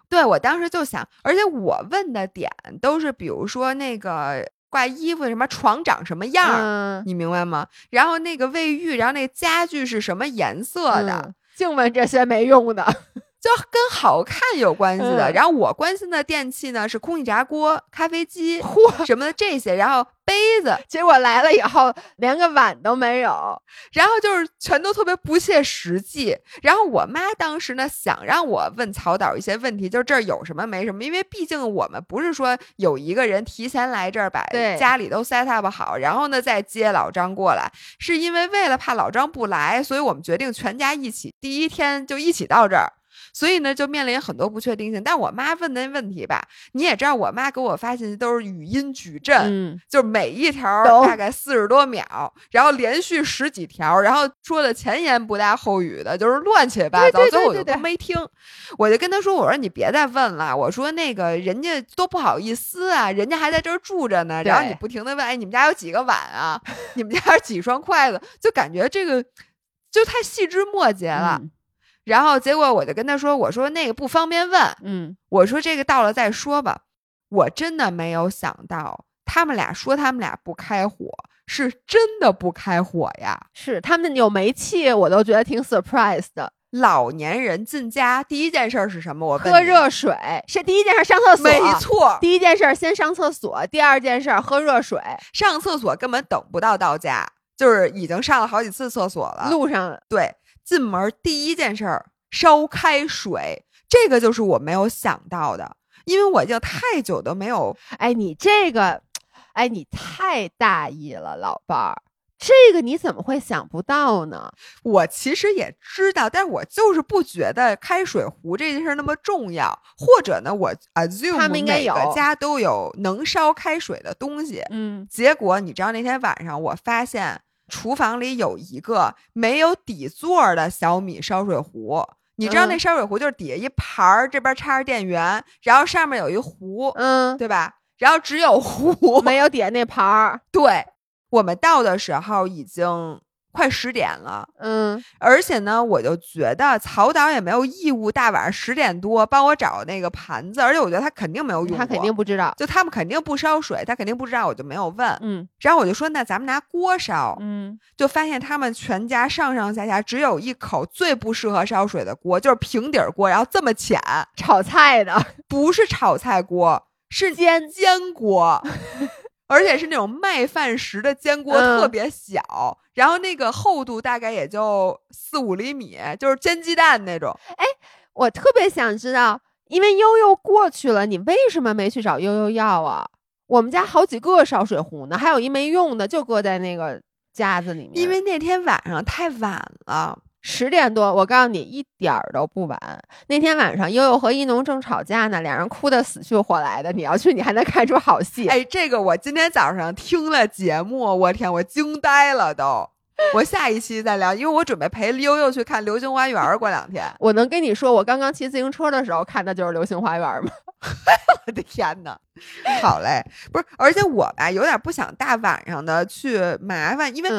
对我当时就想，而且我问的点都是，比如说那个。挂衣服什么床长什么样儿，你明白吗？然后那个卫浴，然后那个家具是什么颜色的？净问这些没用的。就跟好看有关系的，然后我关心的电器呢是空气炸锅、咖啡机什么的这些，然后杯子，结果来了以后连个碗都没有，然后就是全都特别不切实际。然后我妈当时呢想让我问曹导一些问题，就是这儿有什么没什么，因为毕竟我们不是说有一个人提前来这儿把家里都 set up 好，然后呢再接老张过来，是因为为了怕老张不来，所以我们决定全家一起第一天就一起到这儿。所以呢，就面临很多不确定性。但我妈问的问题吧，你也知道，我妈给我发信息都是语音矩阵，就是每一条大概四十多秒，然后连续十几条，然后说的前言不搭后语的，就是乱七八糟。最后我就都没听，我就跟她说：“我说你别再问了，我说那个人家都不好意思啊，人家还在这儿住着呢。然后你不停的问，哎，你们家有几个碗啊？你们家有几双筷子？就感觉这个就太细枝末节了。”然后结果我就跟他说：“我说那个不方便问，嗯，我说这个到了再说吧。我真的没有想到，他们俩说他们俩不开火，是真的不开火呀。是他们有煤气，我都觉得挺 surprise 的。老年人进家第一件事是什么？我喝热水是第一件事，上厕所。没错，第一件事先上厕所，第二件事喝热水。上厕所根本等不到到家，就是已经上了好几次厕所了。路上对。进门第一件事儿烧开水，这个就是我没有想到的，因为我已经太久都没有。哎，你这个，哎，你太大意了，老伴儿，这个你怎么会想不到呢？我其实也知道，但是我就是不觉得开水壶这件事那么重要，或者呢，我 assume 每个家都有能烧开水的东西。嗯，结果你知道那天晚上我发现。厨房里有一个没有底座的小米烧水壶，你知道那烧水壶就是底下一盘儿，这边插着电源，然后上面有一壶，嗯，对吧？然后只有壶，没有底下那盘儿。对，我们到的时候已经。快十点了，嗯，而且呢，我就觉得曹导也没有义务大晚上十点多帮我找那个盘子，而且我觉得他肯定没有用过，他肯定不知道，就他们肯定不烧水，他肯定不知道，我就没有问，嗯，然后我就说那咱们拿锅烧，嗯，就发现他们全家上上下下只有一口最不适合烧水的锅，就是平底锅，然后这么浅，炒菜的。不是炒菜锅，是煎煎锅。而且是那种麦饭石的煎锅，特别小，然后那个厚度大概也就四五厘米，就是煎鸡蛋那种。哎，我特别想知道，因为悠悠过去了，你为什么没去找悠悠要啊？我们家好几个烧水壶呢，还有一没用的，就搁在那个架子里面。因为那天晚上太晚了。十点多，我告诉你一点儿都不晚。那天晚上，悠悠和一农正吵架呢，俩人哭得死去活来的。你要去，你还能看出好戏。哎，这个我今天早上听了节目，我天，我惊呆了都。我下一期再聊，因为我准备陪悠悠去看《流星花园》。过两天，我能跟你说，我刚刚骑自行车的时候看的就是《流星花园》吗？我的天哪！好嘞，不是，而且我吧有点不想大晚上的去麻烦，因为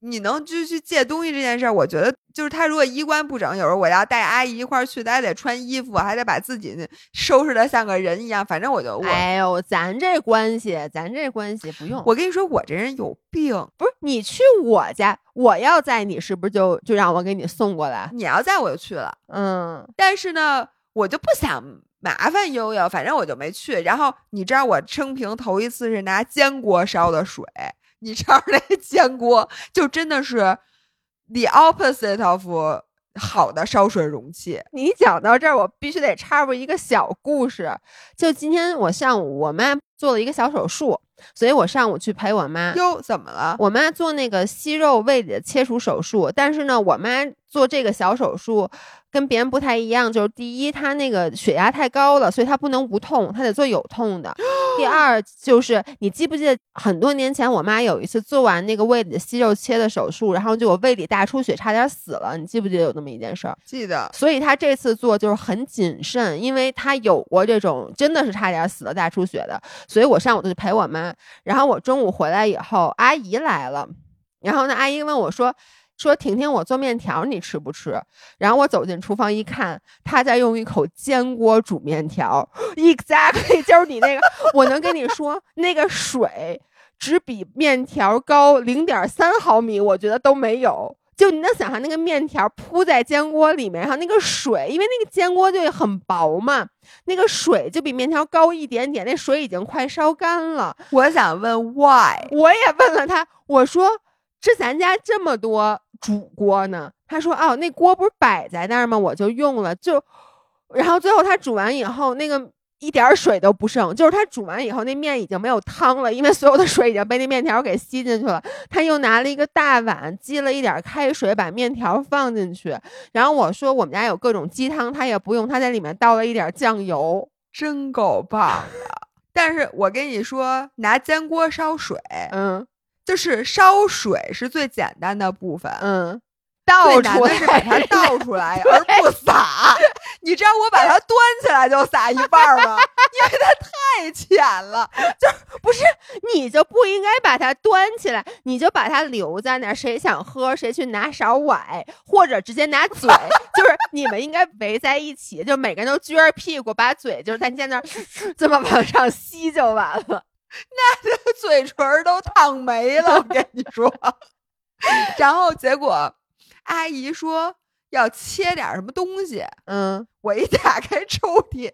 你能就去借东西这件事儿，我觉得就是他如果衣冠不整，有时候我要带阿姨一块儿去，还得穿衣服，还得把自己收拾的像个人一样。反正我就，哎呦，咱这关系，咱这关系不用。我跟你说，我这人有病，不是你去我家，我要在你是不是就就让我给你送过来？你要在我就去了，嗯，但是呢，我就不想。麻烦悠悠，反正我就没去。然后你知道我生平头一次是拿煎锅烧的水，你知道那煎锅就真的是 the opposite of 好的烧水容器。你讲到这儿，我必须得插入一个小故事。就今天我上午，我妈做了一个小手术。所以我上午去陪我妈。哟，怎么了？我妈做那个息肉胃里的切除手术，但是呢，我妈做这个小手术跟别人不太一样，就是第一，他那个血压太高了，所以他不能无痛，他得做有痛的。第二就是你记不记得很多年前我妈有一次做完那个胃里的息肉切的手术，然后就我胃里大出血，差点死了。你记不记得有那么一件事儿？记得。所以她这次做就是很谨慎，因为她有过这种真的是差点死了大出血的。所以我上午就去陪我妈，然后我中午回来以后，阿姨来了，然后呢，阿姨问我说。说婷婷，我做面条，你吃不吃？然后我走进厨房一看，他在用一口煎锅煮面条。Exactly，就是你那个，我能跟你说，那个水只比面条高零点三毫米，我觉得都没有。就你能想象那个面条铺在煎锅里面，然后那个水，因为那个煎锅就很薄嘛，那个水就比面条高一点点，那水已经快烧干了。我想问 why，我也问了他，我说这咱家这么多。煮锅呢？他说：“哦，那锅不是摆在那儿吗？我就用了。就，然后最后他煮完以后，那个一点水都不剩。就是他煮完以后，那面已经没有汤了，因为所有的水已经被那面条给吸进去了。他又拿了一个大碗，积了一点开水，把面条放进去。然后我说我们家有各种鸡汤，他也不用，他在里面倒了一点酱油，真够棒的。但是我跟你说，拿煎锅烧水，嗯。”就是烧水是最简单的部分，嗯，倒出来是把它 倒出来，而不撒。你知道我把它 端起来就撒一半吗？因为它太浅了，就不是你就不应该把它端起来，你就把它留在那儿，谁想喝谁去拿勺崴，或者直接拿嘴，就是你们应该围在一起，就每个人都撅着屁股，把嘴就是在在那儿这么往上吸就完了。那这嘴唇都烫没了，我跟你说。然后结果阿姨说要切点什么东西，嗯，我一打开抽屉，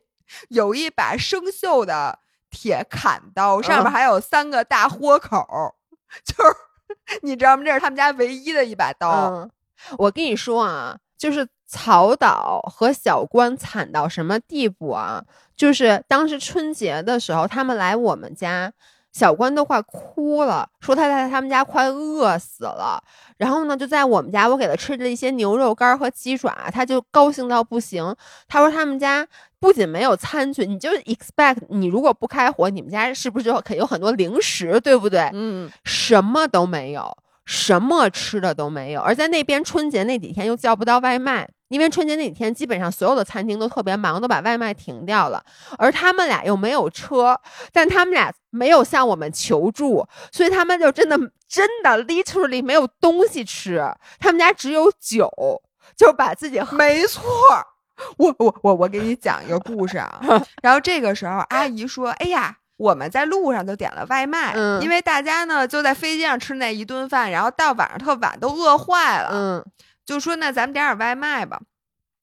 有一把生锈的铁砍刀，上面还有三个大豁口，就是 你知道吗？这是他们家唯一的一把刀。我跟你说啊，就是曹导和小关惨到什么地步啊？就是当时春节的时候，他们来我们家，小关都快哭了，说他在他们家快饿死了。然后呢，就在我们家，我给他吃了一些牛肉干和鸡爪，他就高兴到不行。他说他们家不仅没有餐具，你就 expect 你如果不开火，你们家是不是就肯有很多零食，对不对？嗯，什么都没有，什么吃的都没有。而在那边春节那几天又叫不到外卖。因为春节那几天，基本上所有的餐厅都特别忙，都把外卖停掉了。而他们俩又没有车，但他们俩没有向我们求助，所以他们就真的真的 literally 没有东西吃。他们家只有酒，就把自己喝没错。我我我我给你讲一个故事啊。然后这个时候，阿姨说：“哎呀，我们在路上就点了外卖，因为大家呢就在飞机上吃那一顿饭，然后到晚上特晚都饿坏了。”嗯。就说那咱们点点外卖吧，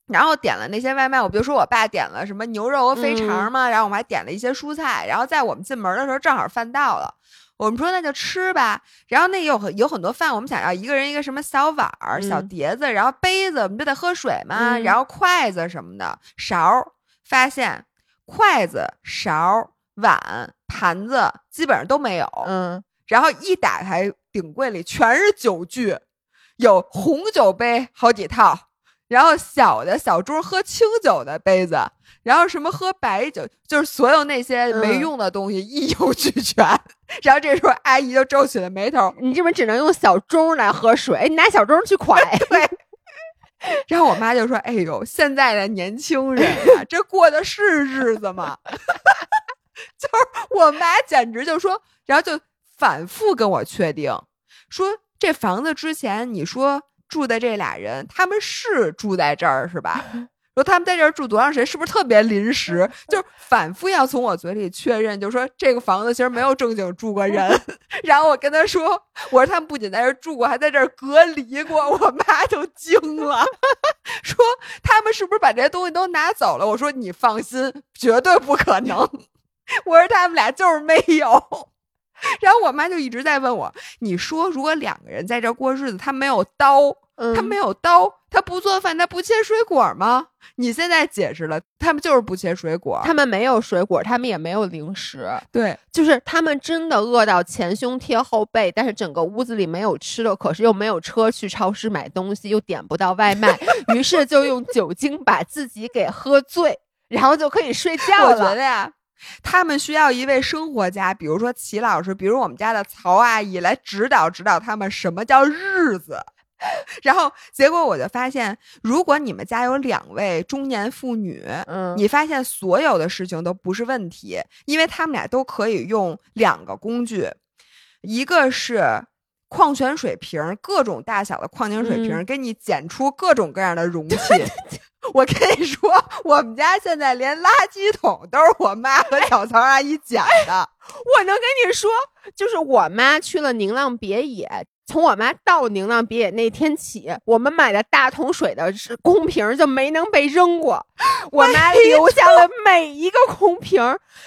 然后点了那些外卖，我比如说我爸点了什么牛肉和肥肠嘛，然后我们还点了一些蔬菜，然后在我们进门的时候正好饭到了，我们说那就吃吧，然后那有有很多饭，我们想要一个人一个什么小碗儿、小碟子，然后杯子，我们不得喝水嘛，然后筷子什么的，勺，发现筷子、勺、碗、盘子基本上都没有，嗯，然后一打开顶柜里全是酒具。有红酒杯好几套，然后小的小盅喝清酒的杯子，然后什么喝白酒，就是所有那些没用的东西一应俱全。然后这时候阿姨就皱起了眉头：“你这边只能用小盅来喝水，你拿小盅去 蒯。”对。然后我妈就说：“哎呦，现在的年轻人啊，这过的是日子吗？” 就是我妈简直就说，然后就反复跟我确定说。这房子之前你说住的这俩人，他们是住在这儿是吧？说他们在这儿住多长时间，是不是特别临时？就是反复要从我嘴里确认，就说这个房子其实没有正经住过人。然后我跟他说，我说他们不仅在这儿住过，还在这儿隔离过。我妈就惊了，说他们是不是把这些东西都拿走了？我说你放心，绝对不可能。我说他们俩就是没有。然后我妈就一直在问我：“你说，如果两个人在这过日子，他没有刀，他没有刀，他不做饭，他不切水果吗？”你现在解释了，他们就是不切水果，他们没有水果，他们也没有零食，对，就是他们真的饿到前胸贴后背，但是整个屋子里没有吃的，可是又没有车去超市买东西，又点不到外卖，于是就用酒精把自己给喝醉，然后就可以睡觉了。我觉得呀。他们需要一位生活家，比如说齐老师，比如我们家的曹阿姨来指导指导他们什么叫日子。然后结果我就发现，如果你们家有两位中年妇女，嗯，你发现所有的事情都不是问题，因为他们俩都可以用两个工具，一个是矿泉水瓶，各种大小的矿泉水瓶，给你捡出各种各样的容器。我跟你说，我们家现在连垃圾桶都是我妈和小曹阿姨捡的。我能跟你说，就是我妈去了宁浪别野，从我妈到宁浪别野那天起，我们买的大桶水的空瓶就没能被扔过。我妈留下了每一个空瓶。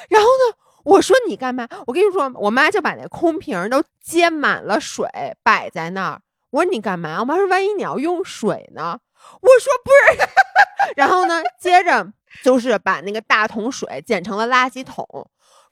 然后呢，我说你干嘛？我跟你说，我妈就把那空瓶都接满了水摆在那儿。我说你干嘛？我妈说万一你要用水呢？我说不是。然后呢，接着就是把那个大桶水剪成了垃圾桶。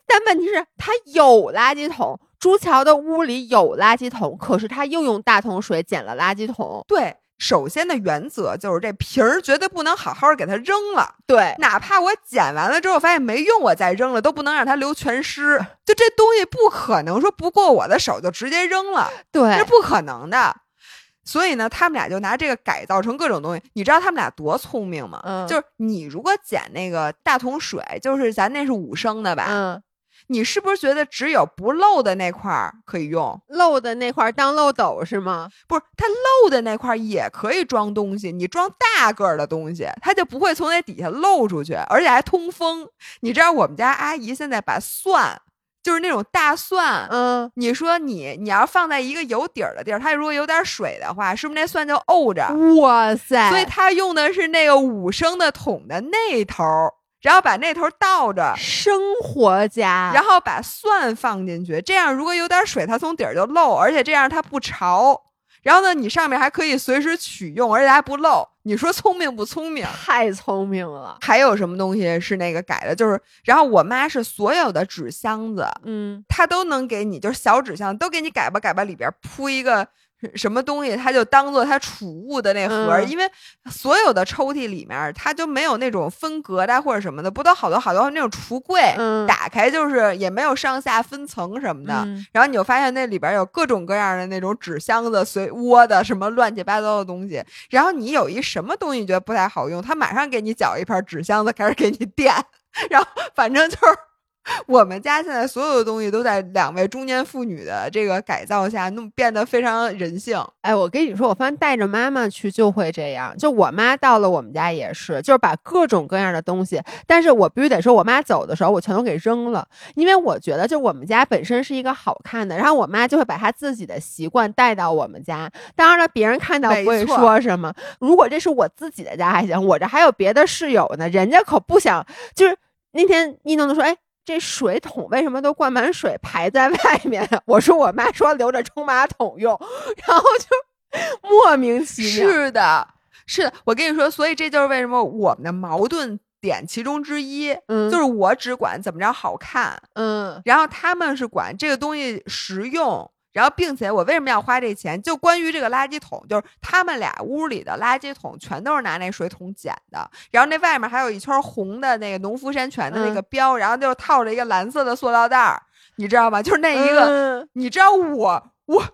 但问题是，他有垃圾桶，朱桥的屋里有垃圾桶，可是他又用大桶水捡了垃圾桶。对，首先的原则就是这瓶儿绝对不能好好给它扔了。对，哪怕我捡完了之后发现没用，我再扔了，都不能让它留全尸。就这东西不可能说不过我的手就直接扔了，对，这不可能的。所以呢，他们俩就拿这个改造成各种东西。你知道他们俩多聪明吗？嗯，就是你如果捡那个大桶水，就是咱那是五升的吧？嗯。你是不是觉得只有不漏的那块儿可以用？漏的那块当漏斗是吗？不是，它漏的那块也可以装东西。你装大个儿的东西，它就不会从那底下漏出去，而且还通风。你知道我们家阿姨现在把蒜，就是那种大蒜，嗯，你说你你要放在一个有底儿的地儿，它如果有点水的话，是不是那蒜就沤着？哇塞！所以它用的是那个五升的桶的那头。然后把那头倒着，生活家，然后把蒜放进去，这样如果有点水，它从底儿就漏，而且这样它不潮。然后呢，你上面还可以随时取用，而且还不漏。你说聪明不聪明？太聪明了。还有什么东西是那个改的？就是，然后我妈是所有的纸箱子，嗯，她都能给你，就是小纸箱都给你改吧改吧，里边铺一个。什么东西，它就当做它储物的那盒，因为所有的抽屉里面，它就没有那种分隔的或者什么的，不都好多好多那种橱柜，打开就是也没有上下分层什么的。然后你就发现那里边有各种各样的那种纸箱子、随窝的什么乱七八糟的东西。然后你有一什么东西觉得不太好用，他马上给你搅一盘纸箱子，开始给你 垫。然后反正就是。我们家现在所有的东西都在两位中年妇女的这个改造下，弄变得非常人性。哎，我跟你说，我发现带着妈妈去就会这样。就我妈到了我们家也是，就是把各种各样的东西，但是我必须得说，我妈走的时候我全都给扔了，因为我觉得就我们家本身是一个好看的，然后我妈就会把她自己的习惯带到我们家。当然了，别人看到不会说什么。如果这是我自己的家还行，我这还有别的室友呢，人家可不想。就是那天一弄就说，哎。这水桶为什么都灌满水排在外面？我说我妈说留着冲马桶用，然后就 莫名其妙。是的，是的，我跟你说，所以这就是为什么我们的矛盾点其中之一，嗯，就是我只管怎么着好看，嗯，然后他们是管这个东西实用。然后，并且我为什么要花这钱？就关于这个垃圾桶，就是他们俩屋里的垃圾桶全都是拿那水桶捡的。然后那外面还有一圈红的那个农夫山泉的那个标，然后就套着一个蓝色的塑料袋儿，你知道吗？就是那一个，你知道我我。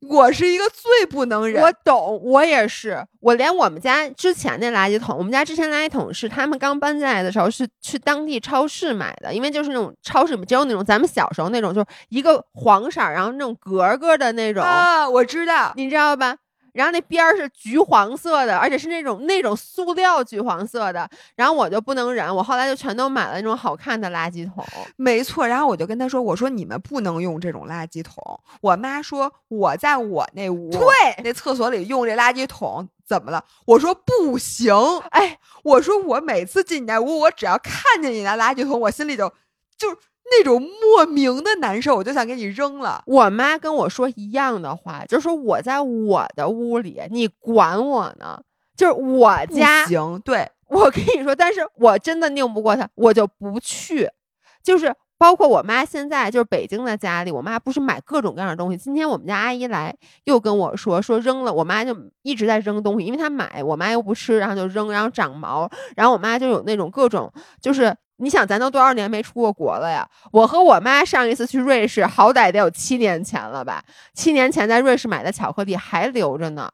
我是一个最不能忍，我懂，我也是，我连我们家之前那垃圾桶，我们家之前垃圾桶是他们刚搬进来的时候是去当地超市买的，因为就是那种超市里面只有那种咱们小时候那种，就是一个黄色，然后那种格格的那种。啊，我知道，你知道吧？然后那边儿是橘黄色的，而且是那种那种塑料橘黄色的。然后我就不能忍，我后来就全都买了那种好看的垃圾桶。没错，然后我就跟他说：“我说你们不能用这种垃圾桶。”我妈说：“我在我那屋，对，那厕所里用这垃圾桶怎么了？”我说：“不行。”哎，我说我每次进你那屋，我只要看见你拿垃圾桶，我心里就就。那种莫名的难受，我就想给你扔了。我妈跟我说一样的话，就说我在我的屋里，你管我呢？就是我家行，对我跟你说，但是我真的拧不过他，我就不去。就是包括我妈现在就是北京的家里，我妈不是买各种各样的东西。今天我们家阿姨来又跟我说说扔了，我妈就一直在扔东西，因为她买，我妈又不吃，然后就扔，然后长毛，然后我妈就有那种各种就是。你想，咱都多少年没出过国了呀？我和我妈上一次去瑞士，好歹得有七年前了吧？七年前在瑞士买的巧克力还留着呢。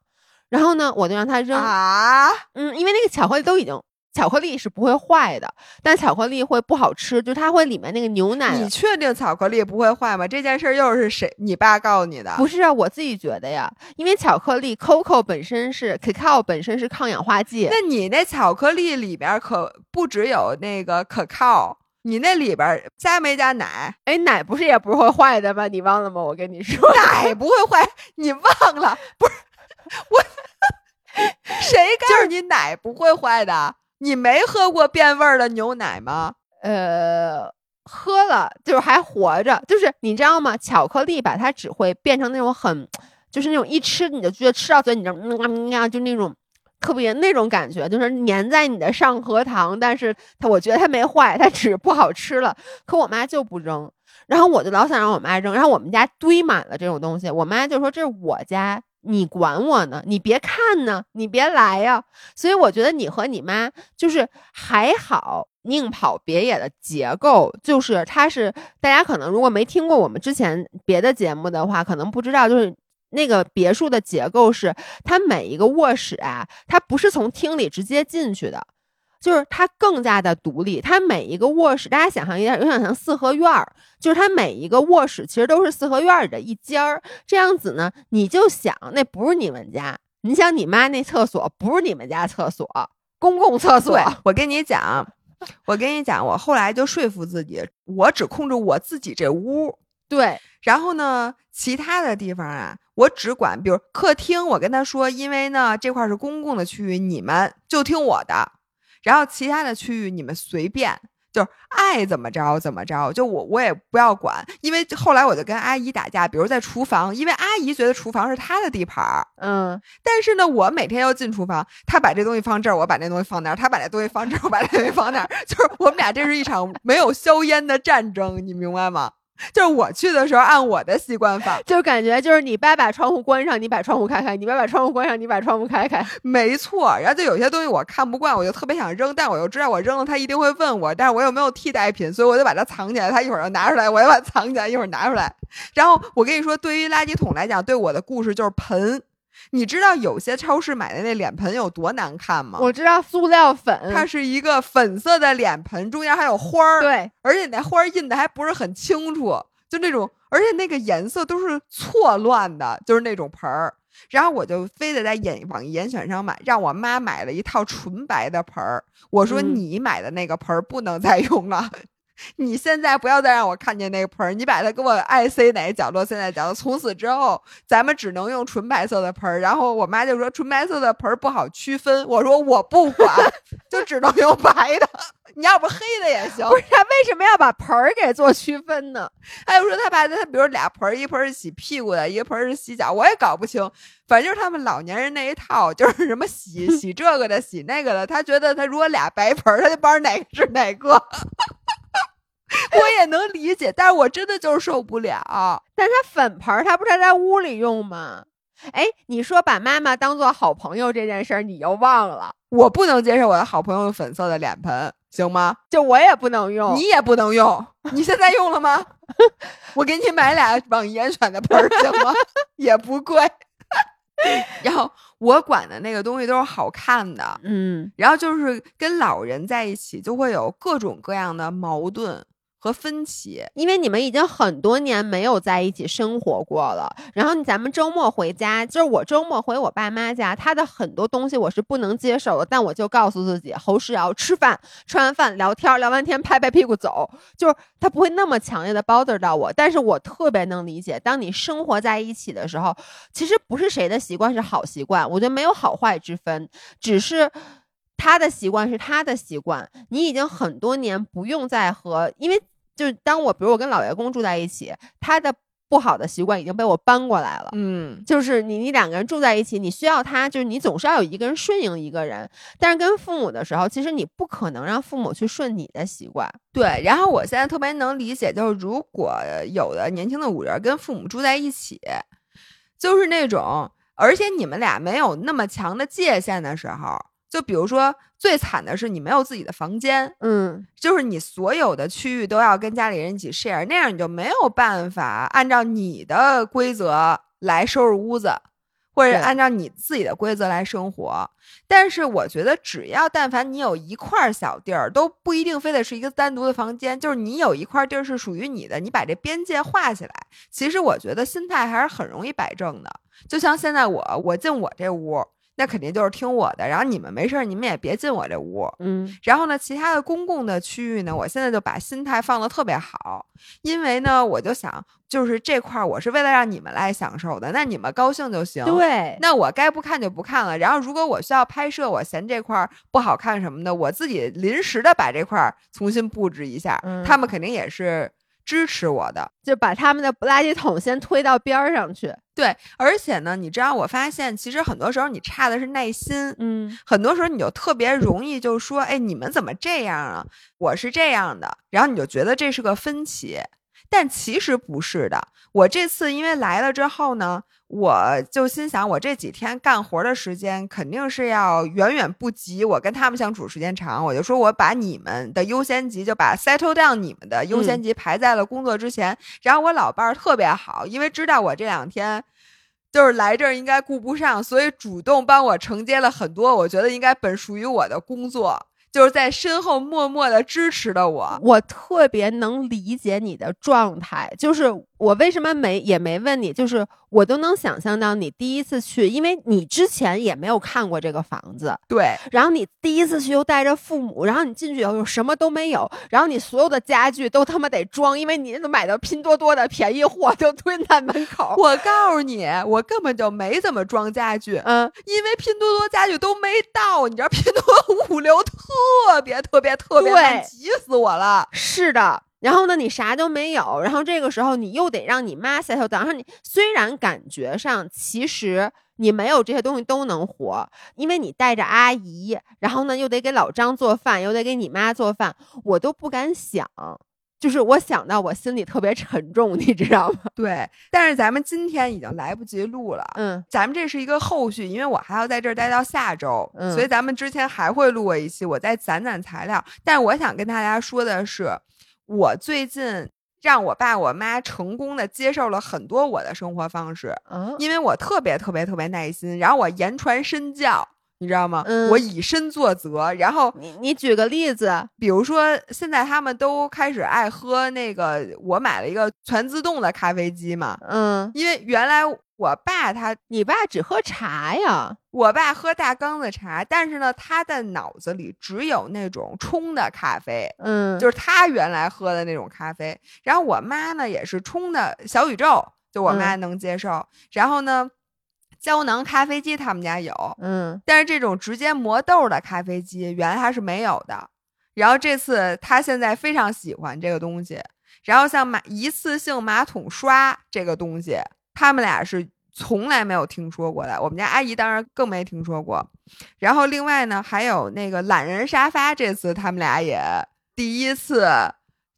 然后呢，我就让他扔啊，嗯，因为那个巧克力都已经，巧克力是不会坏的，但巧克力会不好吃，就它会里面那个牛奶。你确定巧克力不会坏吗？这件事又是谁？你爸告诉你的？不是啊，我自己觉得呀，因为巧克力 coco 本身是 cacao 本身是抗氧化剂。那你那巧克力里边可不只有那个 cacao，你那里边加没加奶？哎，奶不是也不会坏的吗？你忘了吗？我跟你说，奶不会坏，你忘了？不是我。谁告诉你奶不会坏的？你没喝过变味儿的牛奶吗？呃，喝了，就是还活着。就是你知道吗？巧克力吧，它只会变成那种很，就是那种一吃你就觉得吃到嘴，你就嗯呀，就那种特别那种感觉，就是粘在你的上颌糖。但是它，我觉得它没坏，它只是不好吃了。可我妈就不扔，然后我就老想让我妈扔，然后我们家堆满了这种东西，我妈就说这是我家。你管我呢？你别看呢，你别来呀！所以我觉得你和你妈就是还好。宁跑别野的结构就是，它是大家可能如果没听过我们之前别的节目的话，可能不知道，就是那个别墅的结构是，它每一个卧室啊，它不是从厅里直接进去的。就是它更加的独立，它每一个卧室，大家想象一下，有点像四合院儿，就是它每一个卧室其实都是四合院里的一间儿，这样子呢，你就想那不是你们家，你想你妈那厕所不是你们家厕所，公共厕所。我跟你讲，我跟你讲，我后来就说服自己，我只控制我自己这屋，对，然后呢，其他的地方啊，我只管，比如客厅，我跟他说，因为呢这块是公共的区域，你们就听我的。然后其他的区域你们随便，就是爱怎么着怎么着，就我我也不要管，因为后来我就跟阿姨打架，比如在厨房，因为阿姨觉得厨房是她的地盘儿，嗯，但是呢，我每天要进厨房，她把这东西放这儿，我把那东西放那儿，她把那东西放这儿，我把那东西放那儿，就是我们俩这是一场没有硝烟的战争，你明白吗？就是我去的时候按我的习惯放，就感觉就是你爸把窗户关上，你把窗户开开；你爸把窗户关上，你把窗户开开。没错，然后就有些东西我看不惯，我就特别想扔，但我又知道我扔了他一定会问我，但是我又没有替代品，所以我就把它藏起来。他一会儿又拿出来，我要把它藏起来，一会儿拿出来。然后我跟你说，对于垃圾桶来讲，对我的故事就是盆。你知道有些超市买的那脸盆有多难看吗？我知道塑料粉，它是一个粉色的脸盆，中间还有花儿。对，而且那花儿印的还不是很清楚，就那种，而且那个颜色都是错乱的，就是那种盆儿。然后我就非得在眼网易严选上买，让我妈买了一套纯白的盆儿。我说你买的那个盆儿不能再用了。你现在不要再让我看见那个盆儿，你把它给我爱塞哪个角落塞哪个角落。从此之后，咱们只能用纯白色的盆儿。然后我妈就说纯白色的盆儿不好区分。我说我不管，就只能用白的。你要不黑的也行。不是，为什么要把盆儿给做区分呢？他就说他把他比如俩盆儿，一盆儿是洗屁股的，一个盆儿是洗脚，我也搞不清。反正就是他们老年人那一套，就是什么洗 洗这个的，洗那个的。他觉得他如果俩白盆儿，他就不知道哪个是哪个。我也能理解，但是我真的就是受不了。但是他粉盆儿，他不是在屋里用吗？哎，你说把妈妈当做好朋友这件事儿，你又忘了。我不能接受我的好朋友用粉色的脸盆，行吗？就我也不能用，你也不能用。你现在用了吗？我给你买俩网易严选的盆儿，行吗？也不贵。然后我管的那个东西都是好看的，嗯。然后就是跟老人在一起，就会有各种各样的矛盾。和分歧，因为你们已经很多年没有在一起生活过了。然后咱们周末回家，就是我周末回我爸妈家，他的很多东西我是不能接受的。但我就告诉自己，侯世瑶吃饭，吃完饭聊天，聊完天拍拍屁股走，就是他不会那么强烈的 bother 到我。但是我特别能理解，当你生活在一起的时候，其实不是谁的习惯是好习惯，我觉得没有好坏之分，只是。他的习惯是他的习惯，你已经很多年不用再和，因为就是当我比如我跟老爷公住在一起，他的不好的习惯已经被我搬过来了。嗯，就是你你两个人住在一起，你需要他，就是你总是要有一个人顺应一个人，但是跟父母的时候，其实你不可能让父母去顺你的习惯。对，然后我现在特别能理解，就是如果有的年轻的五人跟父母住在一起，就是那种，而且你们俩没有那么强的界限的时候。就比如说，最惨的是你没有自己的房间，嗯，就是你所有的区域都要跟家里人一起 share，那样你就没有办法按照你的规则来收拾屋子，或者按照你自己的规则来生活。但是我觉得，只要但凡你有一块小地儿，都不一定非得是一个单独的房间，就是你有一块地儿是属于你的，你把这边界画起来，其实我觉得心态还是很容易摆正的。就像现在我，我进我这屋。那肯定就是听我的，然后你们没事儿，你们也别进我这屋。嗯，然后呢，其他的公共的区域呢，我现在就把心态放的特别好，因为呢，我就想，就是这块儿我是为了让你们来享受的，那你们高兴就行。对，那我该不看就不看了。然后如果我需要拍摄，我嫌这块儿不好看什么的，我自己临时的把这块儿重新布置一下，他们肯定也是。支持我的，就把他们的垃圾桶先推到边儿上去。对，而且呢，你知道，我发现其实很多时候你差的是耐心。嗯，很多时候你就特别容易就说，哎，你们怎么这样啊？我是这样的，然后你就觉得这是个分歧。但其实不是的，我这次因为来了之后呢，我就心想，我这几天干活的时间肯定是要远远不及我跟他们相处时间长。我就说我把你们的优先级，就把 settle down 你们的优先级排在了工作之前。然后我老伴儿特别好，因为知道我这两天就是来这儿应该顾不上，所以主动帮我承接了很多我觉得应该本属于我的工作。就是在身后默默的支持的我，我特别能理解你的状态，就是。我为什么没也没问你？就是我都能想象到你第一次去，因为你之前也没有看过这个房子，对。然后你第一次去又带着父母，然后你进去以后又什么都没有，然后你所有的家具都他妈得装，因为你买的拼多多的便宜货，就堆在门口。我告诉你，我根本就没怎么装家具，嗯，因为拼多多家具都没到，你知道拼多多物流特别特别特别慢，急死我了。是的。然后呢，你啥都没有，然后这个时候你又得让你妈下头等。然后你虽然感觉上其实你没有这些东西都能活，因为你带着阿姨，然后呢又得给老张做饭，又得给你妈做饭，我都不敢想。就是我想到我心里特别沉重，你知道吗？对。但是咱们今天已经来不及录了，嗯，咱们这是一个后续，因为我还要在这儿待到下周，嗯，所以咱们之前还会录过一期，我再攒攒材料。但是我想跟大家说的是。我最近让我爸我妈成功的接受了很多我的生活方式，因为我特别特别特别耐心，然后我言传身教，你知道吗？我以身作则，然后你你举个例子，比如说现在他们都开始爱喝那个，我买了一个全自动的咖啡机嘛，嗯，因为原来。我爸他，你爸只喝茶呀？我爸喝大缸子茶，但是呢，他的脑子里只有那种冲的咖啡，嗯，就是他原来喝的那种咖啡。然后我妈呢，也是冲的小宇宙，就我妈能接受。然后呢，胶囊咖啡机他们家有，嗯，但是这种直接磨豆的咖啡机原来他是没有的。然后这次他现在非常喜欢这个东西。然后像马一次性马桶刷这个东西。他们俩是从来没有听说过的，我们家阿姨当然更没听说过。然后另外呢，还有那个懒人沙发，这次他们俩也第一次。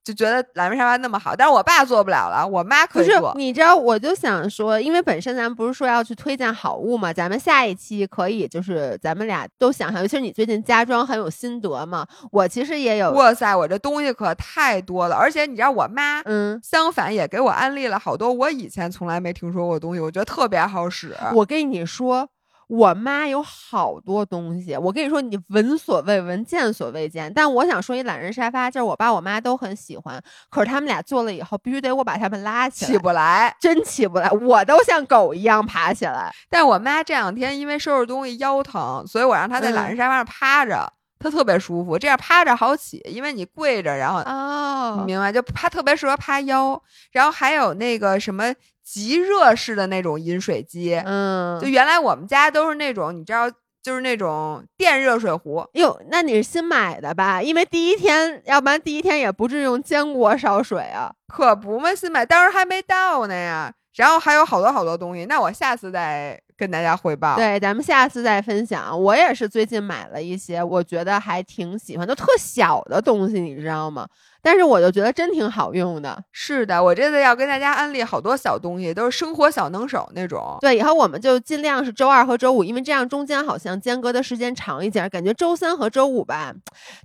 就觉得懒人沙发那么好，但是我爸做不了了，我妈可以做。你知道，我就想说，因为本身咱们不是说要去推荐好物嘛，咱们下一期可以就是咱们俩都想想，尤其是你最近家装很有心得嘛，我其实也有。哇塞，我这东西可太多了，而且你知道，我妈嗯，相反也给我安利了好多我以前从来没听说过的东西，我觉得特别好使。我跟你说。我妈有好多东西，我跟你说，你闻所未闻、见所未见。但我想说一懒人沙发，就是我爸我妈都很喜欢，可是他们俩坐了以后，必须得我把他们拉起来，起不来，真起不来，我都像狗一样爬起来。但我妈这两天因为收拾东西腰疼，所以我让她在懒人沙发上趴着，她特别舒服，这样趴着好起，因为你跪着，然后哦，你明白？就趴特别适合趴腰。然后还有那个什么。极热式的那种饮水机，嗯，就原来我们家都是那种，你知道，就是那种电热水壶。哟，那你是新买的吧？因为第一天，要不然第一天也不至于用煎锅烧水啊。可不嘛，新买，当时还没到呢呀。然后还有好多好多东西，那我下次再跟大家汇报。对，咱们下次再分享。我也是最近买了一些，我觉得还挺喜欢，都特小的东西，你知道吗？但是我就觉得真挺好用的。是的，我这次要跟大家安利好多小东西，都是生活小能手那种。对，以后我们就尽量是周二和周五，因为这样中间好像间隔的时间长一点，感觉周三和周五吧，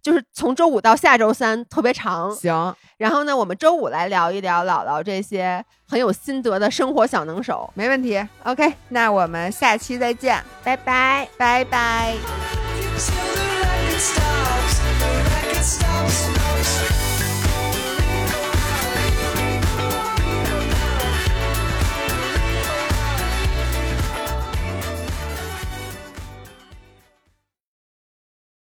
就是从周五到下周三特别长。行，然后呢，我们周五来聊一聊姥姥这些很有心得的生活小能手。没问题。OK，那我们下期再见，拜拜。拜拜。